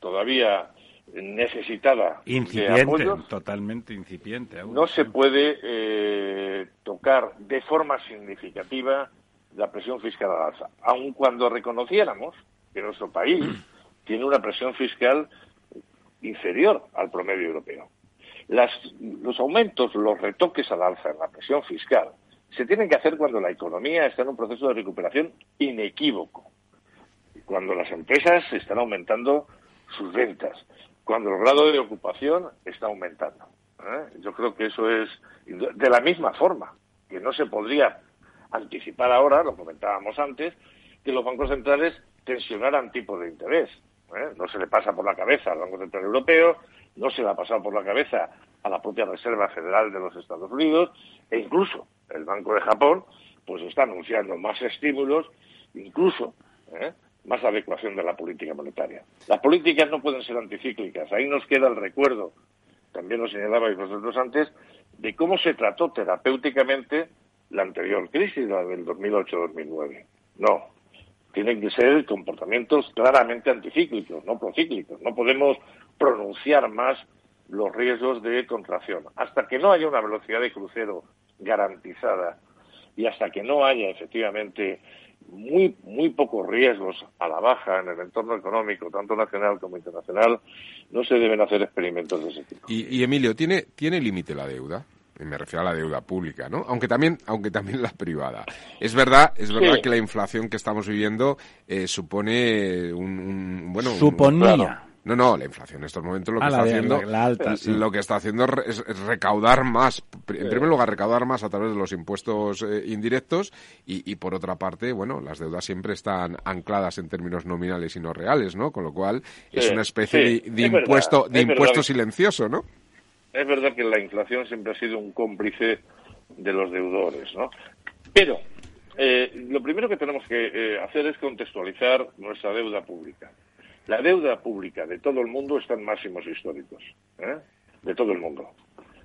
todavía necesitada incipiente, totalmente incipiente. no se puede eh, tocar de forma significativa la presión fiscal al alza, aun cuando reconociéramos que nuestro país (clears throat) tiene una presión fiscal inferior al promedio europeo. Las, los aumentos, los retoques al alza en la presión fiscal se tienen que hacer cuando la economía está en un proceso de recuperación inequívoco, cuando las empresas están aumentando sus ventas, cuando el grado de ocupación está aumentando. ¿eh? Yo creo que eso es de la misma forma, que no se podría anticipar ahora, lo comentábamos antes, que los bancos centrales tensionaran tipos de interés. ¿eh? No se le pasa por la cabeza al Banco Central Europeo, no se le ha pasado por la cabeza a la propia Reserva Federal de los Estados Unidos e incluso el Banco de Japón pues está anunciando más estímulos, incluso ¿eh? más adecuación de la política monetaria. Las políticas no pueden ser anticíclicas. Ahí nos queda el recuerdo, también lo señalabais vosotros antes, de cómo se trató terapéuticamente la anterior crisis, la del 2008-2009. No, tienen que ser comportamientos claramente anticíclicos, no procíclicos. No podemos pronunciar más los riesgos de contracción. Hasta que no haya una velocidad de crucero garantizada y hasta que no haya efectivamente muy muy pocos riesgos a la baja en el entorno económico, tanto nacional como internacional, no se deben hacer experimentos de ese tipo. Y, Emilio, ¿tiene, ¿tiene límite la deuda? me refiero a la deuda pública, ¿no? Aunque también, aunque también la privada. Es verdad, es verdad que la inflación que estamos viviendo eh, supone un, bueno, suponía. No, no, la inflación en estos momentos lo que está haciendo lo que está haciendo es recaudar más, en primer lugar recaudar más a través de los impuestos eh, indirectos y, por otra parte, bueno, las deudas siempre están ancladas en términos nominales y no reales, ¿no? Con lo cual es una especie de, impuesto de impuesto silencioso, ¿no? Es verdad que la inflación siempre ha sido un cómplice de los deudores, ¿no? Pero eh, lo primero que tenemos que eh, hacer es contextualizar nuestra deuda pública. La deuda pública de todo el mundo está en máximos históricos, ¿eh? de todo el mundo.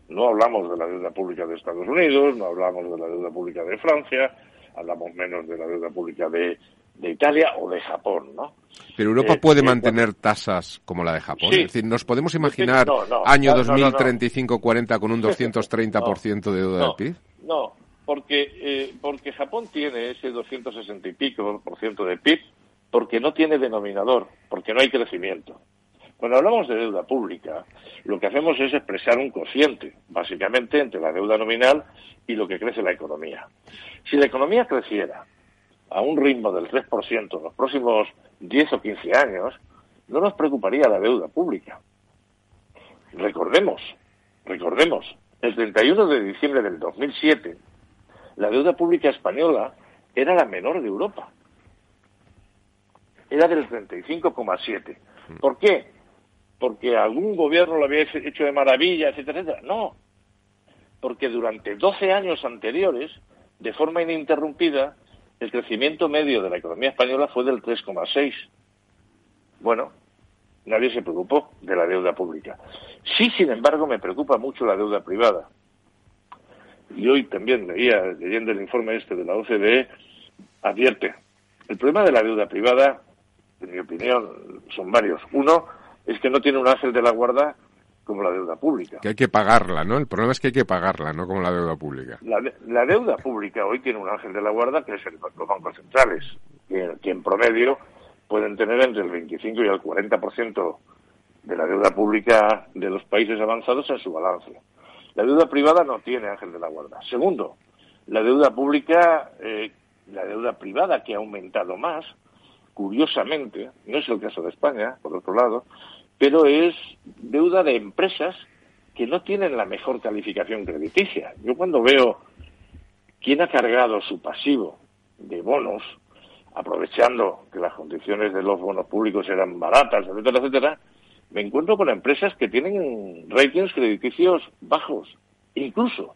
No hablamos de la deuda pública de Estados Unidos, no hablamos de la deuda pública de Francia, hablamos menos de la deuda pública de, Italia o de Japón, ¿no? Pero Europa eh, puede eh, mantener tasas como la de Japón. Es decir, ¿nos podemos imaginar año 2035-40 con un (laughs) 230% de deuda del PIB? No, porque, eh, porque Japón tiene ese 260 y pico por ciento de PIB porque no tiene denominador, porque no hay crecimiento. Cuando hablamos de deuda pública, lo que hacemos es expresar un cociente, básicamente entre la deuda nominal y lo que crece la economía. Si la economía creciera a un ritmo del 3% en los próximos 10 o 15 años, no nos preocuparía la deuda pública. Recordemos, recordemos, el 31 de diciembre del 2007, la deuda pública española era la menor de Europa. Era del 35,7. ¿Por qué? Porque algún gobierno lo había hecho de maravilla, etcétera, etcétera. No. Porque durante 12 años anteriores, de forma ininterrumpida, el crecimiento medio de la economía española fue del 3,6. Bueno, nadie se preocupó de la deuda pública. Sí, sin embargo, me preocupa mucho la deuda privada y hoy también leía, leyendo el informe este de la OCDE, advierte, el problema de la deuda privada, en mi opinión, son varios. Uno es que no tiene un ángel de la guarda como la deuda pública. Que hay que pagarla, ¿no? El problema es que hay que pagarla, no como la deuda pública. La, deuda pública hoy tiene un ángel de la guarda que es el, los bancos centrales, que, que en promedio pueden tener entre el 25 y el 40% de la deuda pública de los países avanzados en su balance. La deuda privada no tiene ángel de la guarda. Segundo, la deuda pública, eh, la deuda privada que ha aumentado más, curiosamente, no es el caso de España, por otro lado, pero es deuda de empresas que no tienen la mejor calificación crediticia. Yo cuando veo quién ha cargado su pasivo de bonos, aprovechando que las condiciones de los bonos públicos eran baratas, etcétera, etcétera, me encuentro con empresas que tienen ratings crediticios bajos, incluso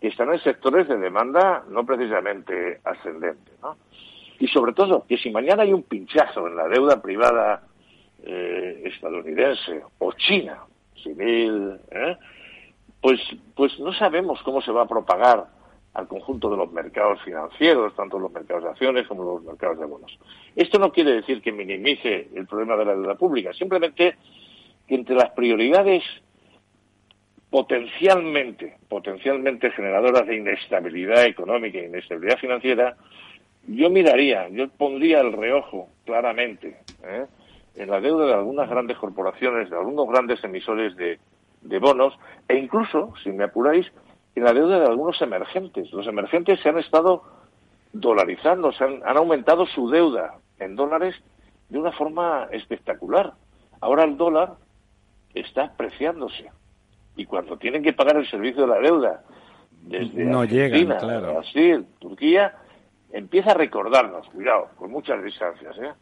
que están en sectores de demanda no precisamente ascendente. ¿no? Y sobre todo, que si mañana hay un pinchazo en la deuda privada eh, estadounidense o china, civil, ¿eh? pues, pues no sabemos cómo se va a propagar al conjunto de los mercados financieros, tanto los mercados de acciones como los mercados de bonos. Esto no quiere decir que minimice el problema de la deuda pública, simplemente que entre las prioridades potencialmente, potencialmente generadoras de inestabilidad económica e inestabilidad financiera, yo miraría, yo pondría el reojo claramente ¿eh? en la deuda de algunas grandes corporaciones, de algunos grandes emisores de, bonos, e incluso, si me apuráis, en la deuda de algunos emergentes. Los emergentes se han estado dolarizando, se han aumentado su deuda en dólares de una forma espectacular. Ahora el dólar está apreciándose. Y cuando tienen que pagar el servicio de la deuda desde no Argentina, claro. Brasil, Turquía, empieza a recordarnos, cuidado, con muchas distancias, ¿eh?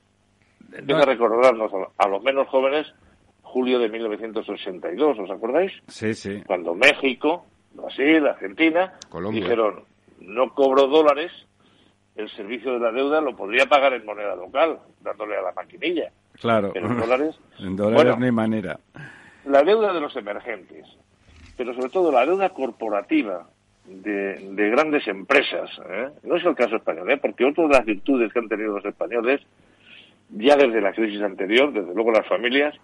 empieza a recordarnos a los menos jóvenes julio de 1982, ¿os acordáis? Sí, sí. Cuando México, Brasil, Argentina dijeron, no cobro dólares, el servicio de la deuda lo podría pagar en moneda local, dándole a la maquinilla. Claro. Pero en dólares... (laughs) en dólares no hay manera la deuda de los emergentes, pero sobre todo la deuda corporativa de, grandes empresas, ¿eh? no es el caso español, ¿eh? porque otra de las virtudes que han tenido los españoles, ya desde la crisis anterior, desde luego las familias,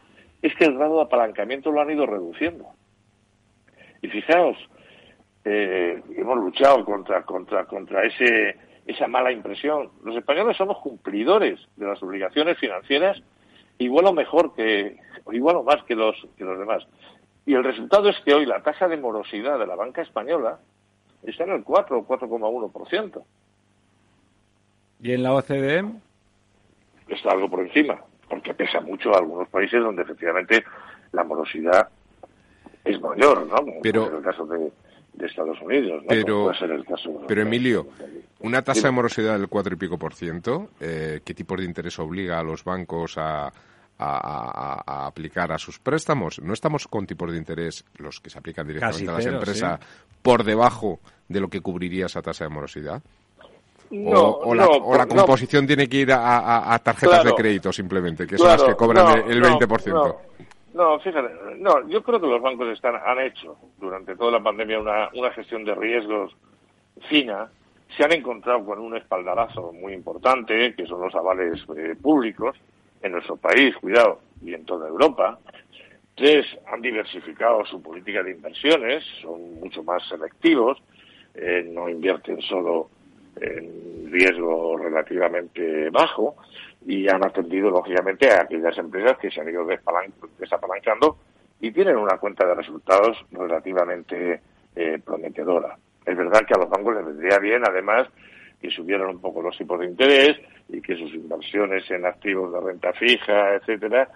es que el grado de apalancamiento lo han ido reduciendo. Y fijaos, eh, hemos luchado contra, contra, contra ese, esa mala impresión. Los españoles somos cumplidores de las obligaciones financieras igual o mejor que, igual o más que los, que los demás. Y el resultado es que hoy la tasa de morosidad de la banca española está en el 4 o 4,1%. ¿Y en la OCDE? Está algo por encima, porque pesa mucho a algunos países donde efectivamente la morosidad es mayor, ¿no? Pero, en el caso de, Estados Unidos, ¿no? Pero, puede ser el caso, pero Emilio, una tasa de morosidad del 4 y pico por ciento, eh, ¿qué tipo de interés obliga a los bancos a, a, aplicar a sus préstamos. No estamos con tipos de interés, los que se aplican directamente a las empresas, por debajo de lo que cubriría esa tasa de morosidad. o, la, composición tiene que ir a, tarjetas de crédito simplemente, que son las que cobran el 20%. No, fíjate, no, yo creo que los bancos están, han hecho durante toda la pandemia una, una gestión de riesgos fina. Se han encontrado con un espaldarazo muy importante, que son los avales eh, públicos en nuestro país, cuidado, y en toda Europa. Tres, han diversificado su política de inversiones, son mucho más selectivos, eh, no invierten solo en riesgo relativamente bajo y han atendido lógicamente a aquellas empresas que se han ido desapalancando y tienen una cuenta de resultados relativamente eh, prometedora. Es verdad que a los bancos les vendría bien, además, que subieran un poco los tipos de interés y que sus inversiones en activos de renta fija, etcétera,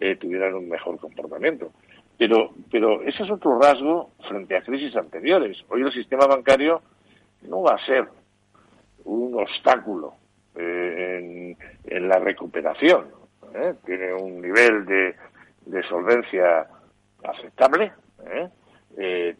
eh, tuvieran un mejor comportamiento. Pero, pero ese es otro rasgo frente a crisis anteriores. Hoy el sistema bancario no va a ser un obstáculo eh, en, la recuperación. ¿eh? Tiene un nivel de, de solvencia aceptable,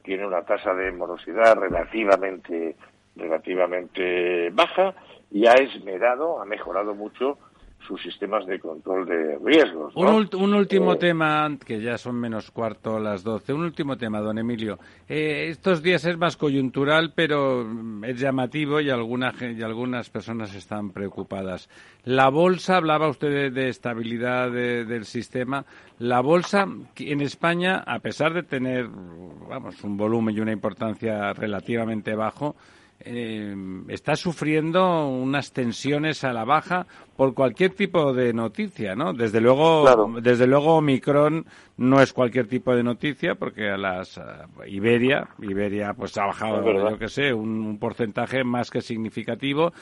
tiene una tasa de morosidad relativamente, relativamente baja y ha esmerado, ha mejorado mucho sus sistemas de control de riesgos. Un, último eh, tema, que ya son menos cuarto las doce. Un último tema, don Emilio. Eh, estos días es más coyuntural, pero es llamativo y, alguna, y algunas personas están preocupadas. La bolsa, hablaba usted de, estabilidad del sistema. La bolsa en España, a pesar de tener vamos, un volumen y una importancia relativamente bajo, eh, está sufriendo unas tensiones a la baja por cualquier tipo de noticia, ¿no? Desde luego, desde luego Omicron no es cualquier tipo de noticia porque a las Iberia, Iberia pues ha bajado, yo que sé, un, porcentaje más que significativo,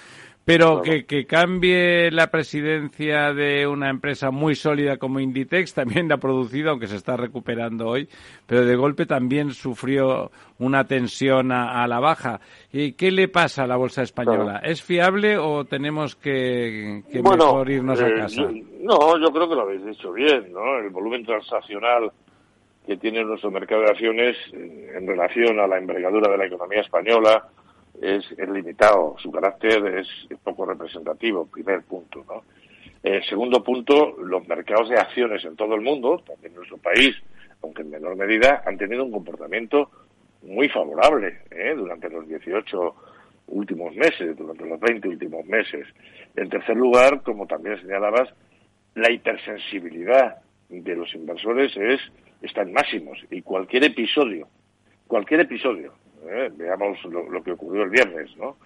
pero que, que, cambie la presidencia de una empresa muy sólida como Inditex también la ha producido, aunque se está recuperando hoy, pero de golpe también sufrió una tensión a, la baja. ¿Y qué le pasa a la bolsa española? ¿Es fiable o tenemos que, mejor irnos a eh, casa? no, yo creo que lo habéis dicho bien, ¿no? El volumen transaccional que tiene nuestro mercado de acciones en relación a la envergadura de la economía española, es, limitado, su carácter es, poco representativo, primer punto. ¿no? Eh, segundo punto, los mercados de acciones en todo el mundo, también en nuestro país, aunque en menor medida, han tenido un comportamiento muy favorable ¿eh? durante los 18 últimos meses, durante los 20 últimos meses. En tercer lugar, como también señalabas, la hipersensibilidad de los inversores es está en máximos y cualquier episodio, cualquier episodio ¿eh? veamos lo, que ocurrió el viernes, ¿no?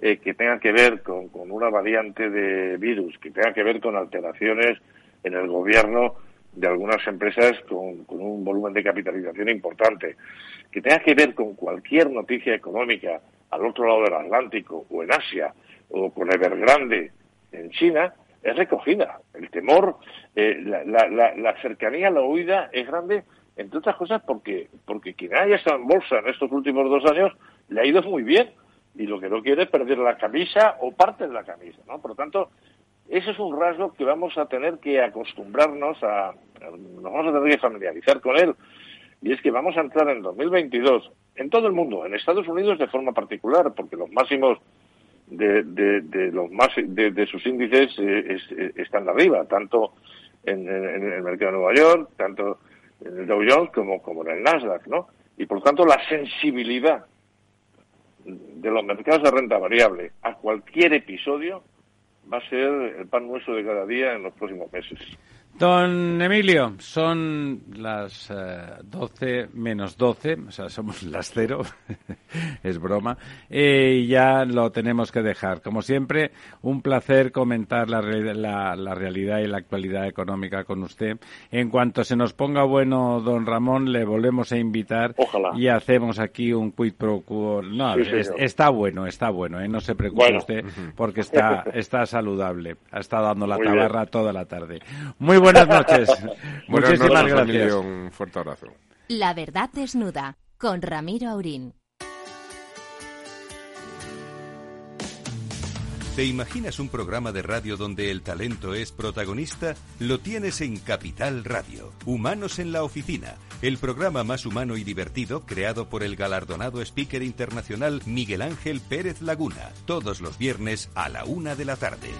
Eh, que tenga que ver con, una variante de virus, que tenga que ver con alteraciones en el gobierno de algunas empresas con, un volumen de capitalización importante, que tenga que ver con cualquier noticia económica al otro lado del Atlántico o en Asia o con Evergrande en China, es recogida. El temor, eh, la, la, la, cercanía, la huida es grande entre otras cosas porque, porque quien haya estado en bolsa en estos últimos dos años le ha ido muy bien y lo que no quiere es perder la camisa o parte de la camisa, ¿no? Por lo tanto, ese es un rasgo que vamos a tener que acostumbrarnos a, nos vamos a tener que familiarizar con él, y es que vamos a entrar en 2022 en todo el mundo, en Estados Unidos de forma particular, porque los máximos de, de, los más de, sus índices eh, eh, están arriba, tanto en, el mercado de Nueva York, tanto en el Dow Jones como, como en el Nasdaq, ¿no? Y por tanto la sensibilidad de los mercados de renta variable a cualquier episodio va a ser el pan nuestro de cada día en los próximos meses. Don Emilio, son las eh, doce menos doce, o sea, somos (laughs) las cero, (laughs) es broma, y ya lo tenemos que dejar. Como siempre, un placer comentar la, la, realidad y la actualidad económica con usted. En cuanto se nos ponga bueno, don Ramón, le volvemos a invitar y hacemos aquí un quid pro quo. No, está bueno, está bueno, ¿eh? no se preocupe usted (laughs) porque está, está saludable. Ha estado dando la tabarra toda la tarde. Muy buenas noches. (laughs) Muchísimas gracias. Un fuerte abrazo. La verdad desnuda con Ramiro Aurín. ¿Te imaginas un programa de radio donde el talento es protagonista? Lo tienes en Capital Radio. Humanos en la oficina el programa más humano y divertido creado por el galardonado speaker internacional Miguel Ángel Pérez Laguna, todos los viernes a la una de la tarde.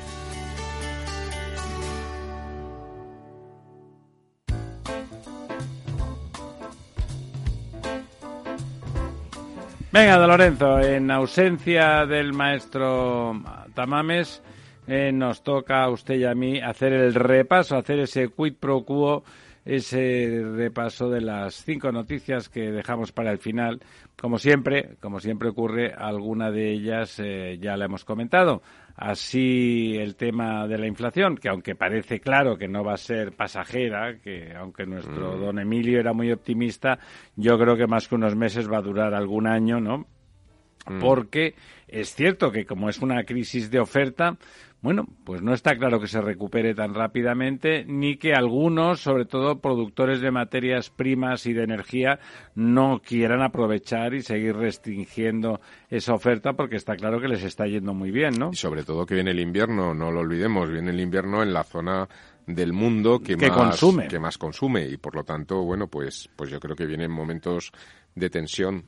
Venga, de Lorenzo, en ausencia del maestro Tamames, eh, nos toca a usted y a mí hacer el repaso, hacer ese quid pro quo, ese repaso de las cinco noticias que dejamos para el final. Como siempre, como siempre ocurre, alguna de ellas eh, ya la hemos comentado. Así el tema de la inflación, que aunque parece claro que no va a ser pasajera, que aunque nuestro Mm. don Emilio era muy optimista, yo creo que más que unos meses va a durar algún año, ¿no? Mm. porque es cierto que como es una crisis de oferta, bueno, pues no está claro que se recupere tan rápidamente, ni que algunos, sobre todo productores de materias primas y de energía, no quieran aprovechar y seguir restringiendo esa oferta porque está claro que les está yendo muy bien, ¿no? Y sobre todo que viene el invierno, no lo olvidemos, viene el invierno en la zona del mundo que, Que más consume. que más consume y por lo tanto, bueno, pues pues yo creo que vienen momentos de tensión.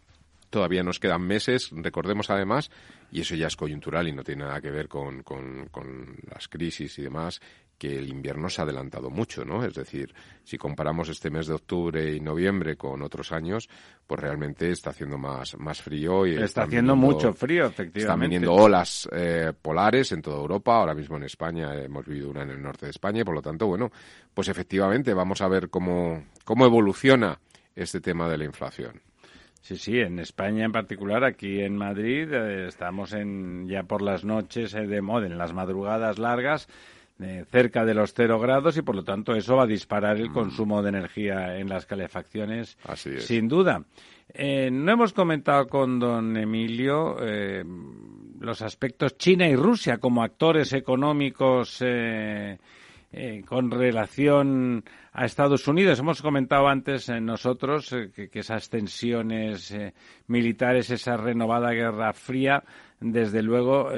Todavía nos quedan meses, recordemos además, y eso ya es coyuntural y no tiene nada que ver con, con, con las crisis y demás, que el invierno se ha adelantado mucho, ¿no? Es decir, si comparamos este mes de octubre y noviembre con otros años, pues realmente está haciendo más, más frío y Está están haciendo viniendo- mucho frío, están efectivamente. viniendo olas eh, polares en toda Europa. Ahora mismo en España hemos vivido una en el norte de España y por lo tanto, bueno, pues efectivamente vamos a ver cómo, cómo evoluciona este tema de la inflación. Sí, sí, en España en particular, aquí en Madrid, eh, estamos en, ya por las noches eh, de moda, en las madrugadas largas, eh, cerca de los cero grados y por lo tanto eso va a disparar el consumo de energía en las calefacciones, Así es. sin duda. Eh, no hemos comentado con don Emilio eh, los aspectos China y Rusia como actores económicos eh, con relación a Estados Unidos. Hemos comentado antes eh, nosotros eh, que, que esas tensiones eh, militares, esa renovada guerra fría, desde luego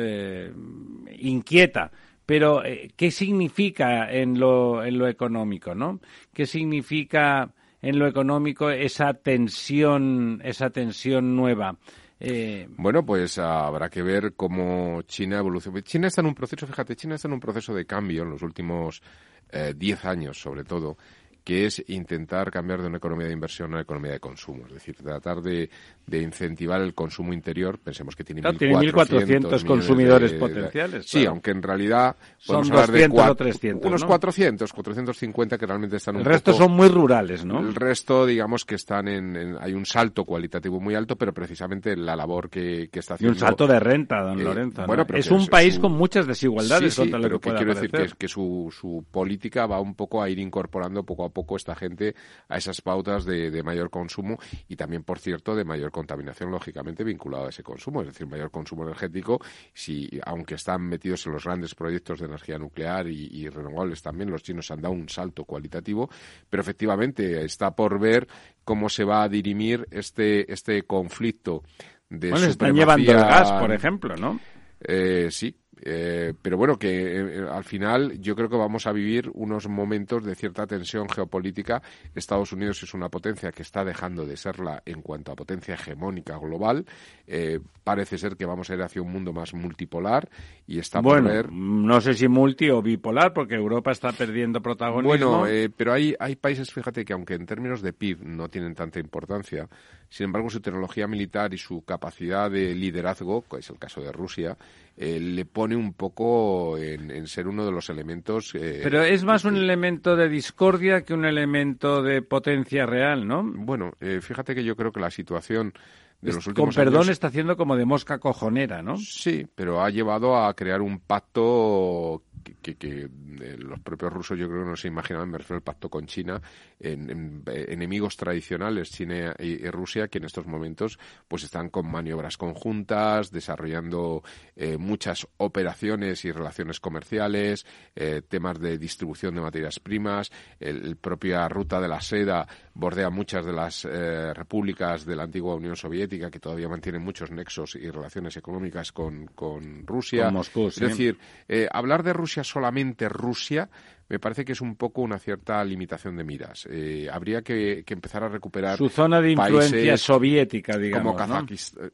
inquieta. Pero, ¿qué significa en lo, en lo económico, no? ¿Qué significa en lo económico esa tensión, esa tensión nueva? Eh, Bueno, pues habrá que ver cómo China evoluciona. China está en un proceso, fíjate, China está en un proceso de cambio en los últimos eh, 10 años, sobre todo, que es intentar cambiar de una economía de inversión a una economía de consumo. Es decir, tratar de, de incentivar el consumo interior. Pensemos que tiene Claro, tiene 1.400 millones consumidores de- potenciales, Sí, claro. aunque en realidad Son hablar de 200 o cuat- 300, unos ¿no? 400, 450 que realmente están el un resto poco- son muy rurales, ¿no? el resto, digamos que están en, en- hay un salto cualitativo muy alto, pero precisamente la labor que, que está Y haciendo. un salto de renta, don Eh, Lorenzo. ¿no? bueno, pero es un es- país su- con muchas desigualdades Sí, sí, lo que que quiero decir que, que su, su política va un poco a ir incorporando poco a poco esta gente a esas pautas de, de mayor consumo y también, por cierto, de mayor contaminación, lógicamente vinculado a ese consumo, es decir, mayor consumo energético. Si, aunque están metidos en los grandes proyectos de energía nuclear y, y renovables también, los chinos han dado un salto cualitativo, pero efectivamente está por ver cómo se va a dirimir este, este conflicto de Bueno, están llevando el gas, por ejemplo, ¿no? eh, sí, eh, pero bueno, que eh, al final yo creo que vamos a vivir unos momentos de cierta tensión geopolítica. Estados Unidos es una potencia que está dejando de serla en cuanto a potencia hegemónica global. Eh, parece ser que vamos a ir hacia un mundo más multipolar y está Bueno, por ver. no sé si multi o bipolar, porque Europa está perdiendo protagonismo. Bueno, eh, pero hay, hay países, fíjate, que aunque en términos de PIB no tienen tanta importancia, sin embargo su tecnología militar y su capacidad de liderazgo, que es el caso de Rusia, eh, le pone un poco en, en ser uno de los elementos. eh, Pero es más un que- elemento de discordia que un elemento de potencia real, ¿no? Bueno, eh, fíjate que yo creo que la situación de los con perdón años- está haciendo como de mosca cojonera, ¿no? Sí, pero ha llevado a crear un pacto que, que- eh, los propios rusos yo creo que no se imaginaban, me refiero al pacto con China, en, en- eh, enemigos tradicionales, China y, y Rusia, que en estos momentos pues están con maniobras conjuntas, desarrollando eh, muchas operaciones y relaciones comerciales, eh, temas de distribución de materias primas, el, el propia ruta de la seda bordea muchas de las eh, repúblicas de la antigua Unión Soviética que todavía mantienen muchos nexos y relaciones económicas con, con Rusia. Con Moscú, sí. Es decir, hablar de Rusia Rusia solamente Rusia, me parece que es un poco una cierta limitación de miras. Eh, habría que, empezar a recuperar su zona de influencia soviética, digamos, como, Kazajistán,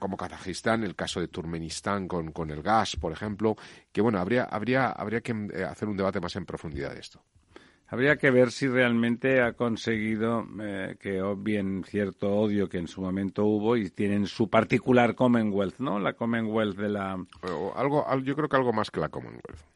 como Kazajistán, el caso de Turmenistán con, con el gas, por ejemplo, que bueno, habría, habría, habría que eh, hacer un debate más en profundidad de esto. Habría que ver si realmente ha conseguido eh, que obvien cierto odio que en su momento hubo y tienen su particular Commonwealth, ¿no? La Commonwealth de la... algo, yo creo que algo más que la Commonwealth.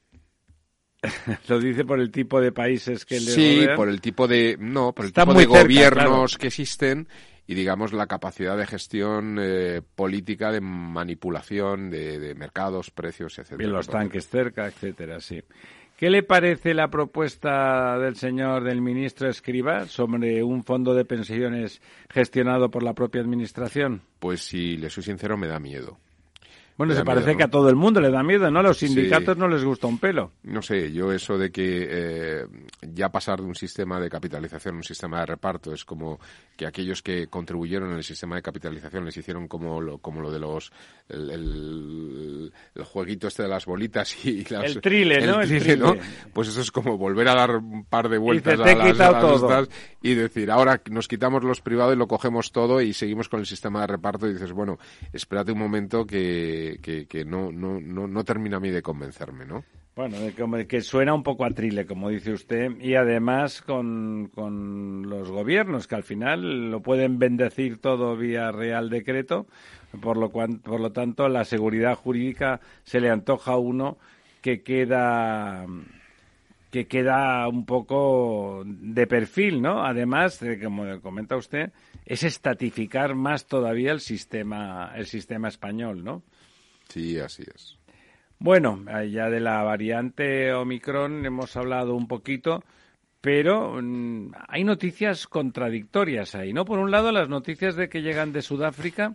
(laughs) Lo dice por el tipo de países que le Sí, por el tipo de... No, por el tipo de gobiernos que existen y, digamos, la capacidad de gestión eh, política, de manipulación de, de mercados, precios, etcétera. Y los tanques cerca, etcétera, sí. ¿Qué le parece la propuesta del señor del ministro Escriba sobre un fondo de pensiones gestionado por la propia administración? Pues si le soy sincero, me da miedo. Bueno, se parece que a todo el mundo le da miedo, ¿no? A los sindicatos no les gusta un pelo. No sé, yo eso de que eh, ya pasar de un sistema de capitalización a un sistema de reparto es como que aquellos que contribuyeron en el sistema de capitalización les hicieron como lo, como lo de los el, jueguito este de las bolitas y (laughs) las, el trile, ¿no? el ¿no? Pues eso es como volver a dar un par de vueltas a las, y decir, ahora nos quitamos los privados y lo cogemos todo y seguimos con el sistema de reparto y dices, bueno, espérate un momento que que, no, no, no, termina a mí de convencerme, ¿no? Bueno, que suena un poco a trile, como dice usted, y además con, con los gobiernos, que al final lo pueden bendecir todo vía Real Decreto, por lo, cual, por lo tanto la seguridad jurídica se le antoja a uno que queda que queda un poco de perfil, ¿no? Además, de, como comenta usted, es estatificar más todavía el sistema, el sistema español, ¿no? Sí, así es. Bueno, ya de la variante Omicron hemos hablado un poquito, pero mm, hay noticias contradictorias ahí, ¿no? Por un lado, las noticias de que llegan de Sudáfrica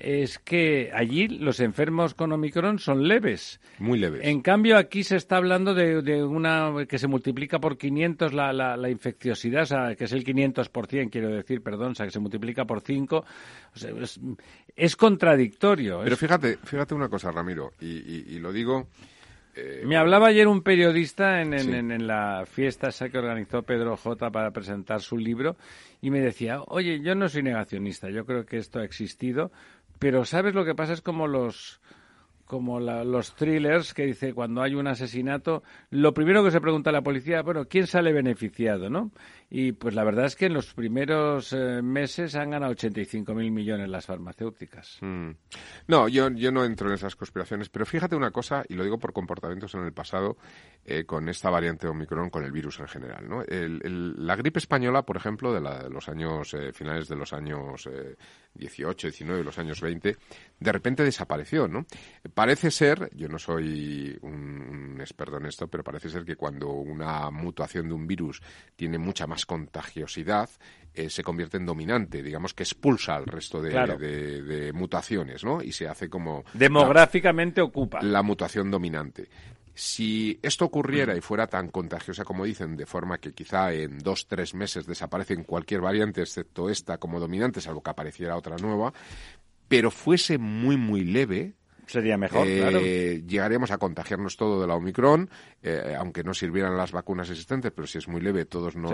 es que allí los enfermos con Omicron son leves. Muy leves. En cambio, aquí se está hablando de, una que se multiplica por 500 la, la, infecciosidad, o sea, que es el 500%, quiero decir, perdón, o sea, que se multiplica por 5. es, contradictorio. Pero fíjate, fíjate una cosa, Ramiro, y, lo digo... Eh, Me hablaba ayer un periodista en, en, la fiesta esa que organizó Pedro J para presentar su libro y me decía, oye, yo no soy negacionista, yo creo que esto ha existdo, pero ¿sabes lo que pasa? Es como los como los thrillers que dice cuando hay un asesinato, lo primero que se pregunta a la policía, bueno, ¿quién sale beneficiado, no? Y pues la verdad es que en los primeros eh, meses han ganado 85.000 millones las farmacéuticas. Mm. No, yo, yo no entro en esas conspiraciones, pero fíjate una cosa, y lo digo por comportamientos en el pasado, eh, con esta variante Omicron, con el virus en general. ¿no? la gripe española, por ejemplo, de, la, de los años, eh, finales de los años 18, 19, los años 20, de repente desapareció. ¿no? Parece ser, yo no soy un experto en esto, pero parece ser que cuando una mutación de un virus tiene mucha más contagiosidad, eh, se convierte en dominante, digamos que expulsa al resto de, mutaciones, ¿no? Y se hace como... Demográficamente ocupa. La mutación dominante. Si esto ocurriera y fuera tan contagiosa como dicen, de forma que quizá en dos, tres meses desaparecen cualquier variante, excepto esta como dominante, salvo que apareciera otra nueva, pero fuese muy, muy leve, Sería mejor, eh, claro. Llegaríamos a contagiarnos todo de la Omicron, eh, aunque no sirvieran las vacunas existentes, pero si es muy leve, todos nos,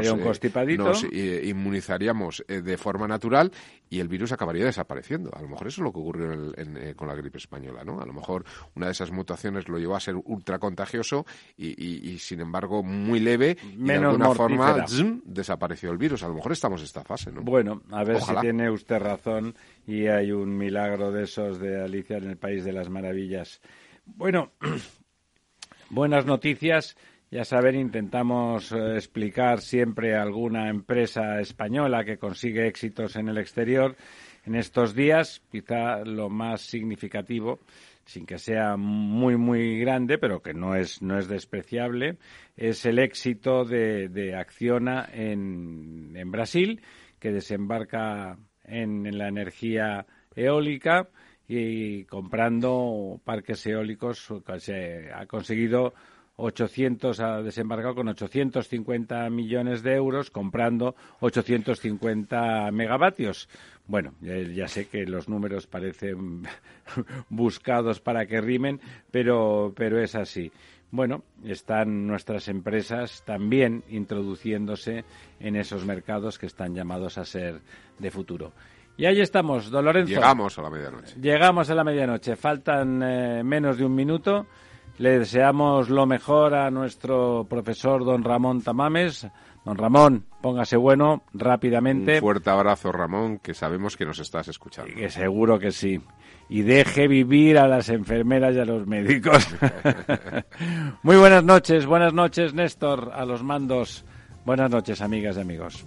eh, inmunizaríamos de forma natural y el virus acabaría desapareciendo. A lo mejor eso es lo que ocurrió con la gripe española, ¿no? A lo mejor una de esas mutaciones lo llevó a ser ultra contagioso y, sin embargo, muy leve y de alguna forma desapareció el virus. A lo mejor estamos en esta fase, ¿no? Bueno, a ver si tiene usted razón y hay un milagro de esos de Alicia en el País de las Maravillas. Bueno, (clears throat) buenas noticias. Ya saben, intentamos eh, explicar siempre alguna empresa española que consigue éxitos en el exterior. En estos días, quizá lo más significativo, sin que sea muy, muy grande, pero que no es, no es despreciable, es el éxito de, de Acciona en, en Brasil, que desembarca en, la energía eólica y comprando parques eólicos se ha conseguido 800 ha desembarcado con 850 millones de euros comprando 850 megavatios. Bueno, ya, sé que los números parecen (laughs) buscados para que rimen, pero, pero es así. bueno, están nuestras empresas también introduciéndose en esos mercados que están llamados a ser de futuro. Y ahí estamos, don Lorenzo. Llegamos a la medianoche. Llegamos a la medianoche. Faltan eh, menos de un minuto. Le deseamos lo mejor a nuestro profesor don Ramón Tamames. Don Ramón, póngase bueno rápidamente. Un fuerte abrazo, Ramón, que sabemos que nos estás escuchando. Que seguro que sí. Y deje vivir a las enfermeras y a los médicos. (laughs) Muy buenas noches, buenas noches, Néstor, a los mandos. Buenas noches, amigas y amigos.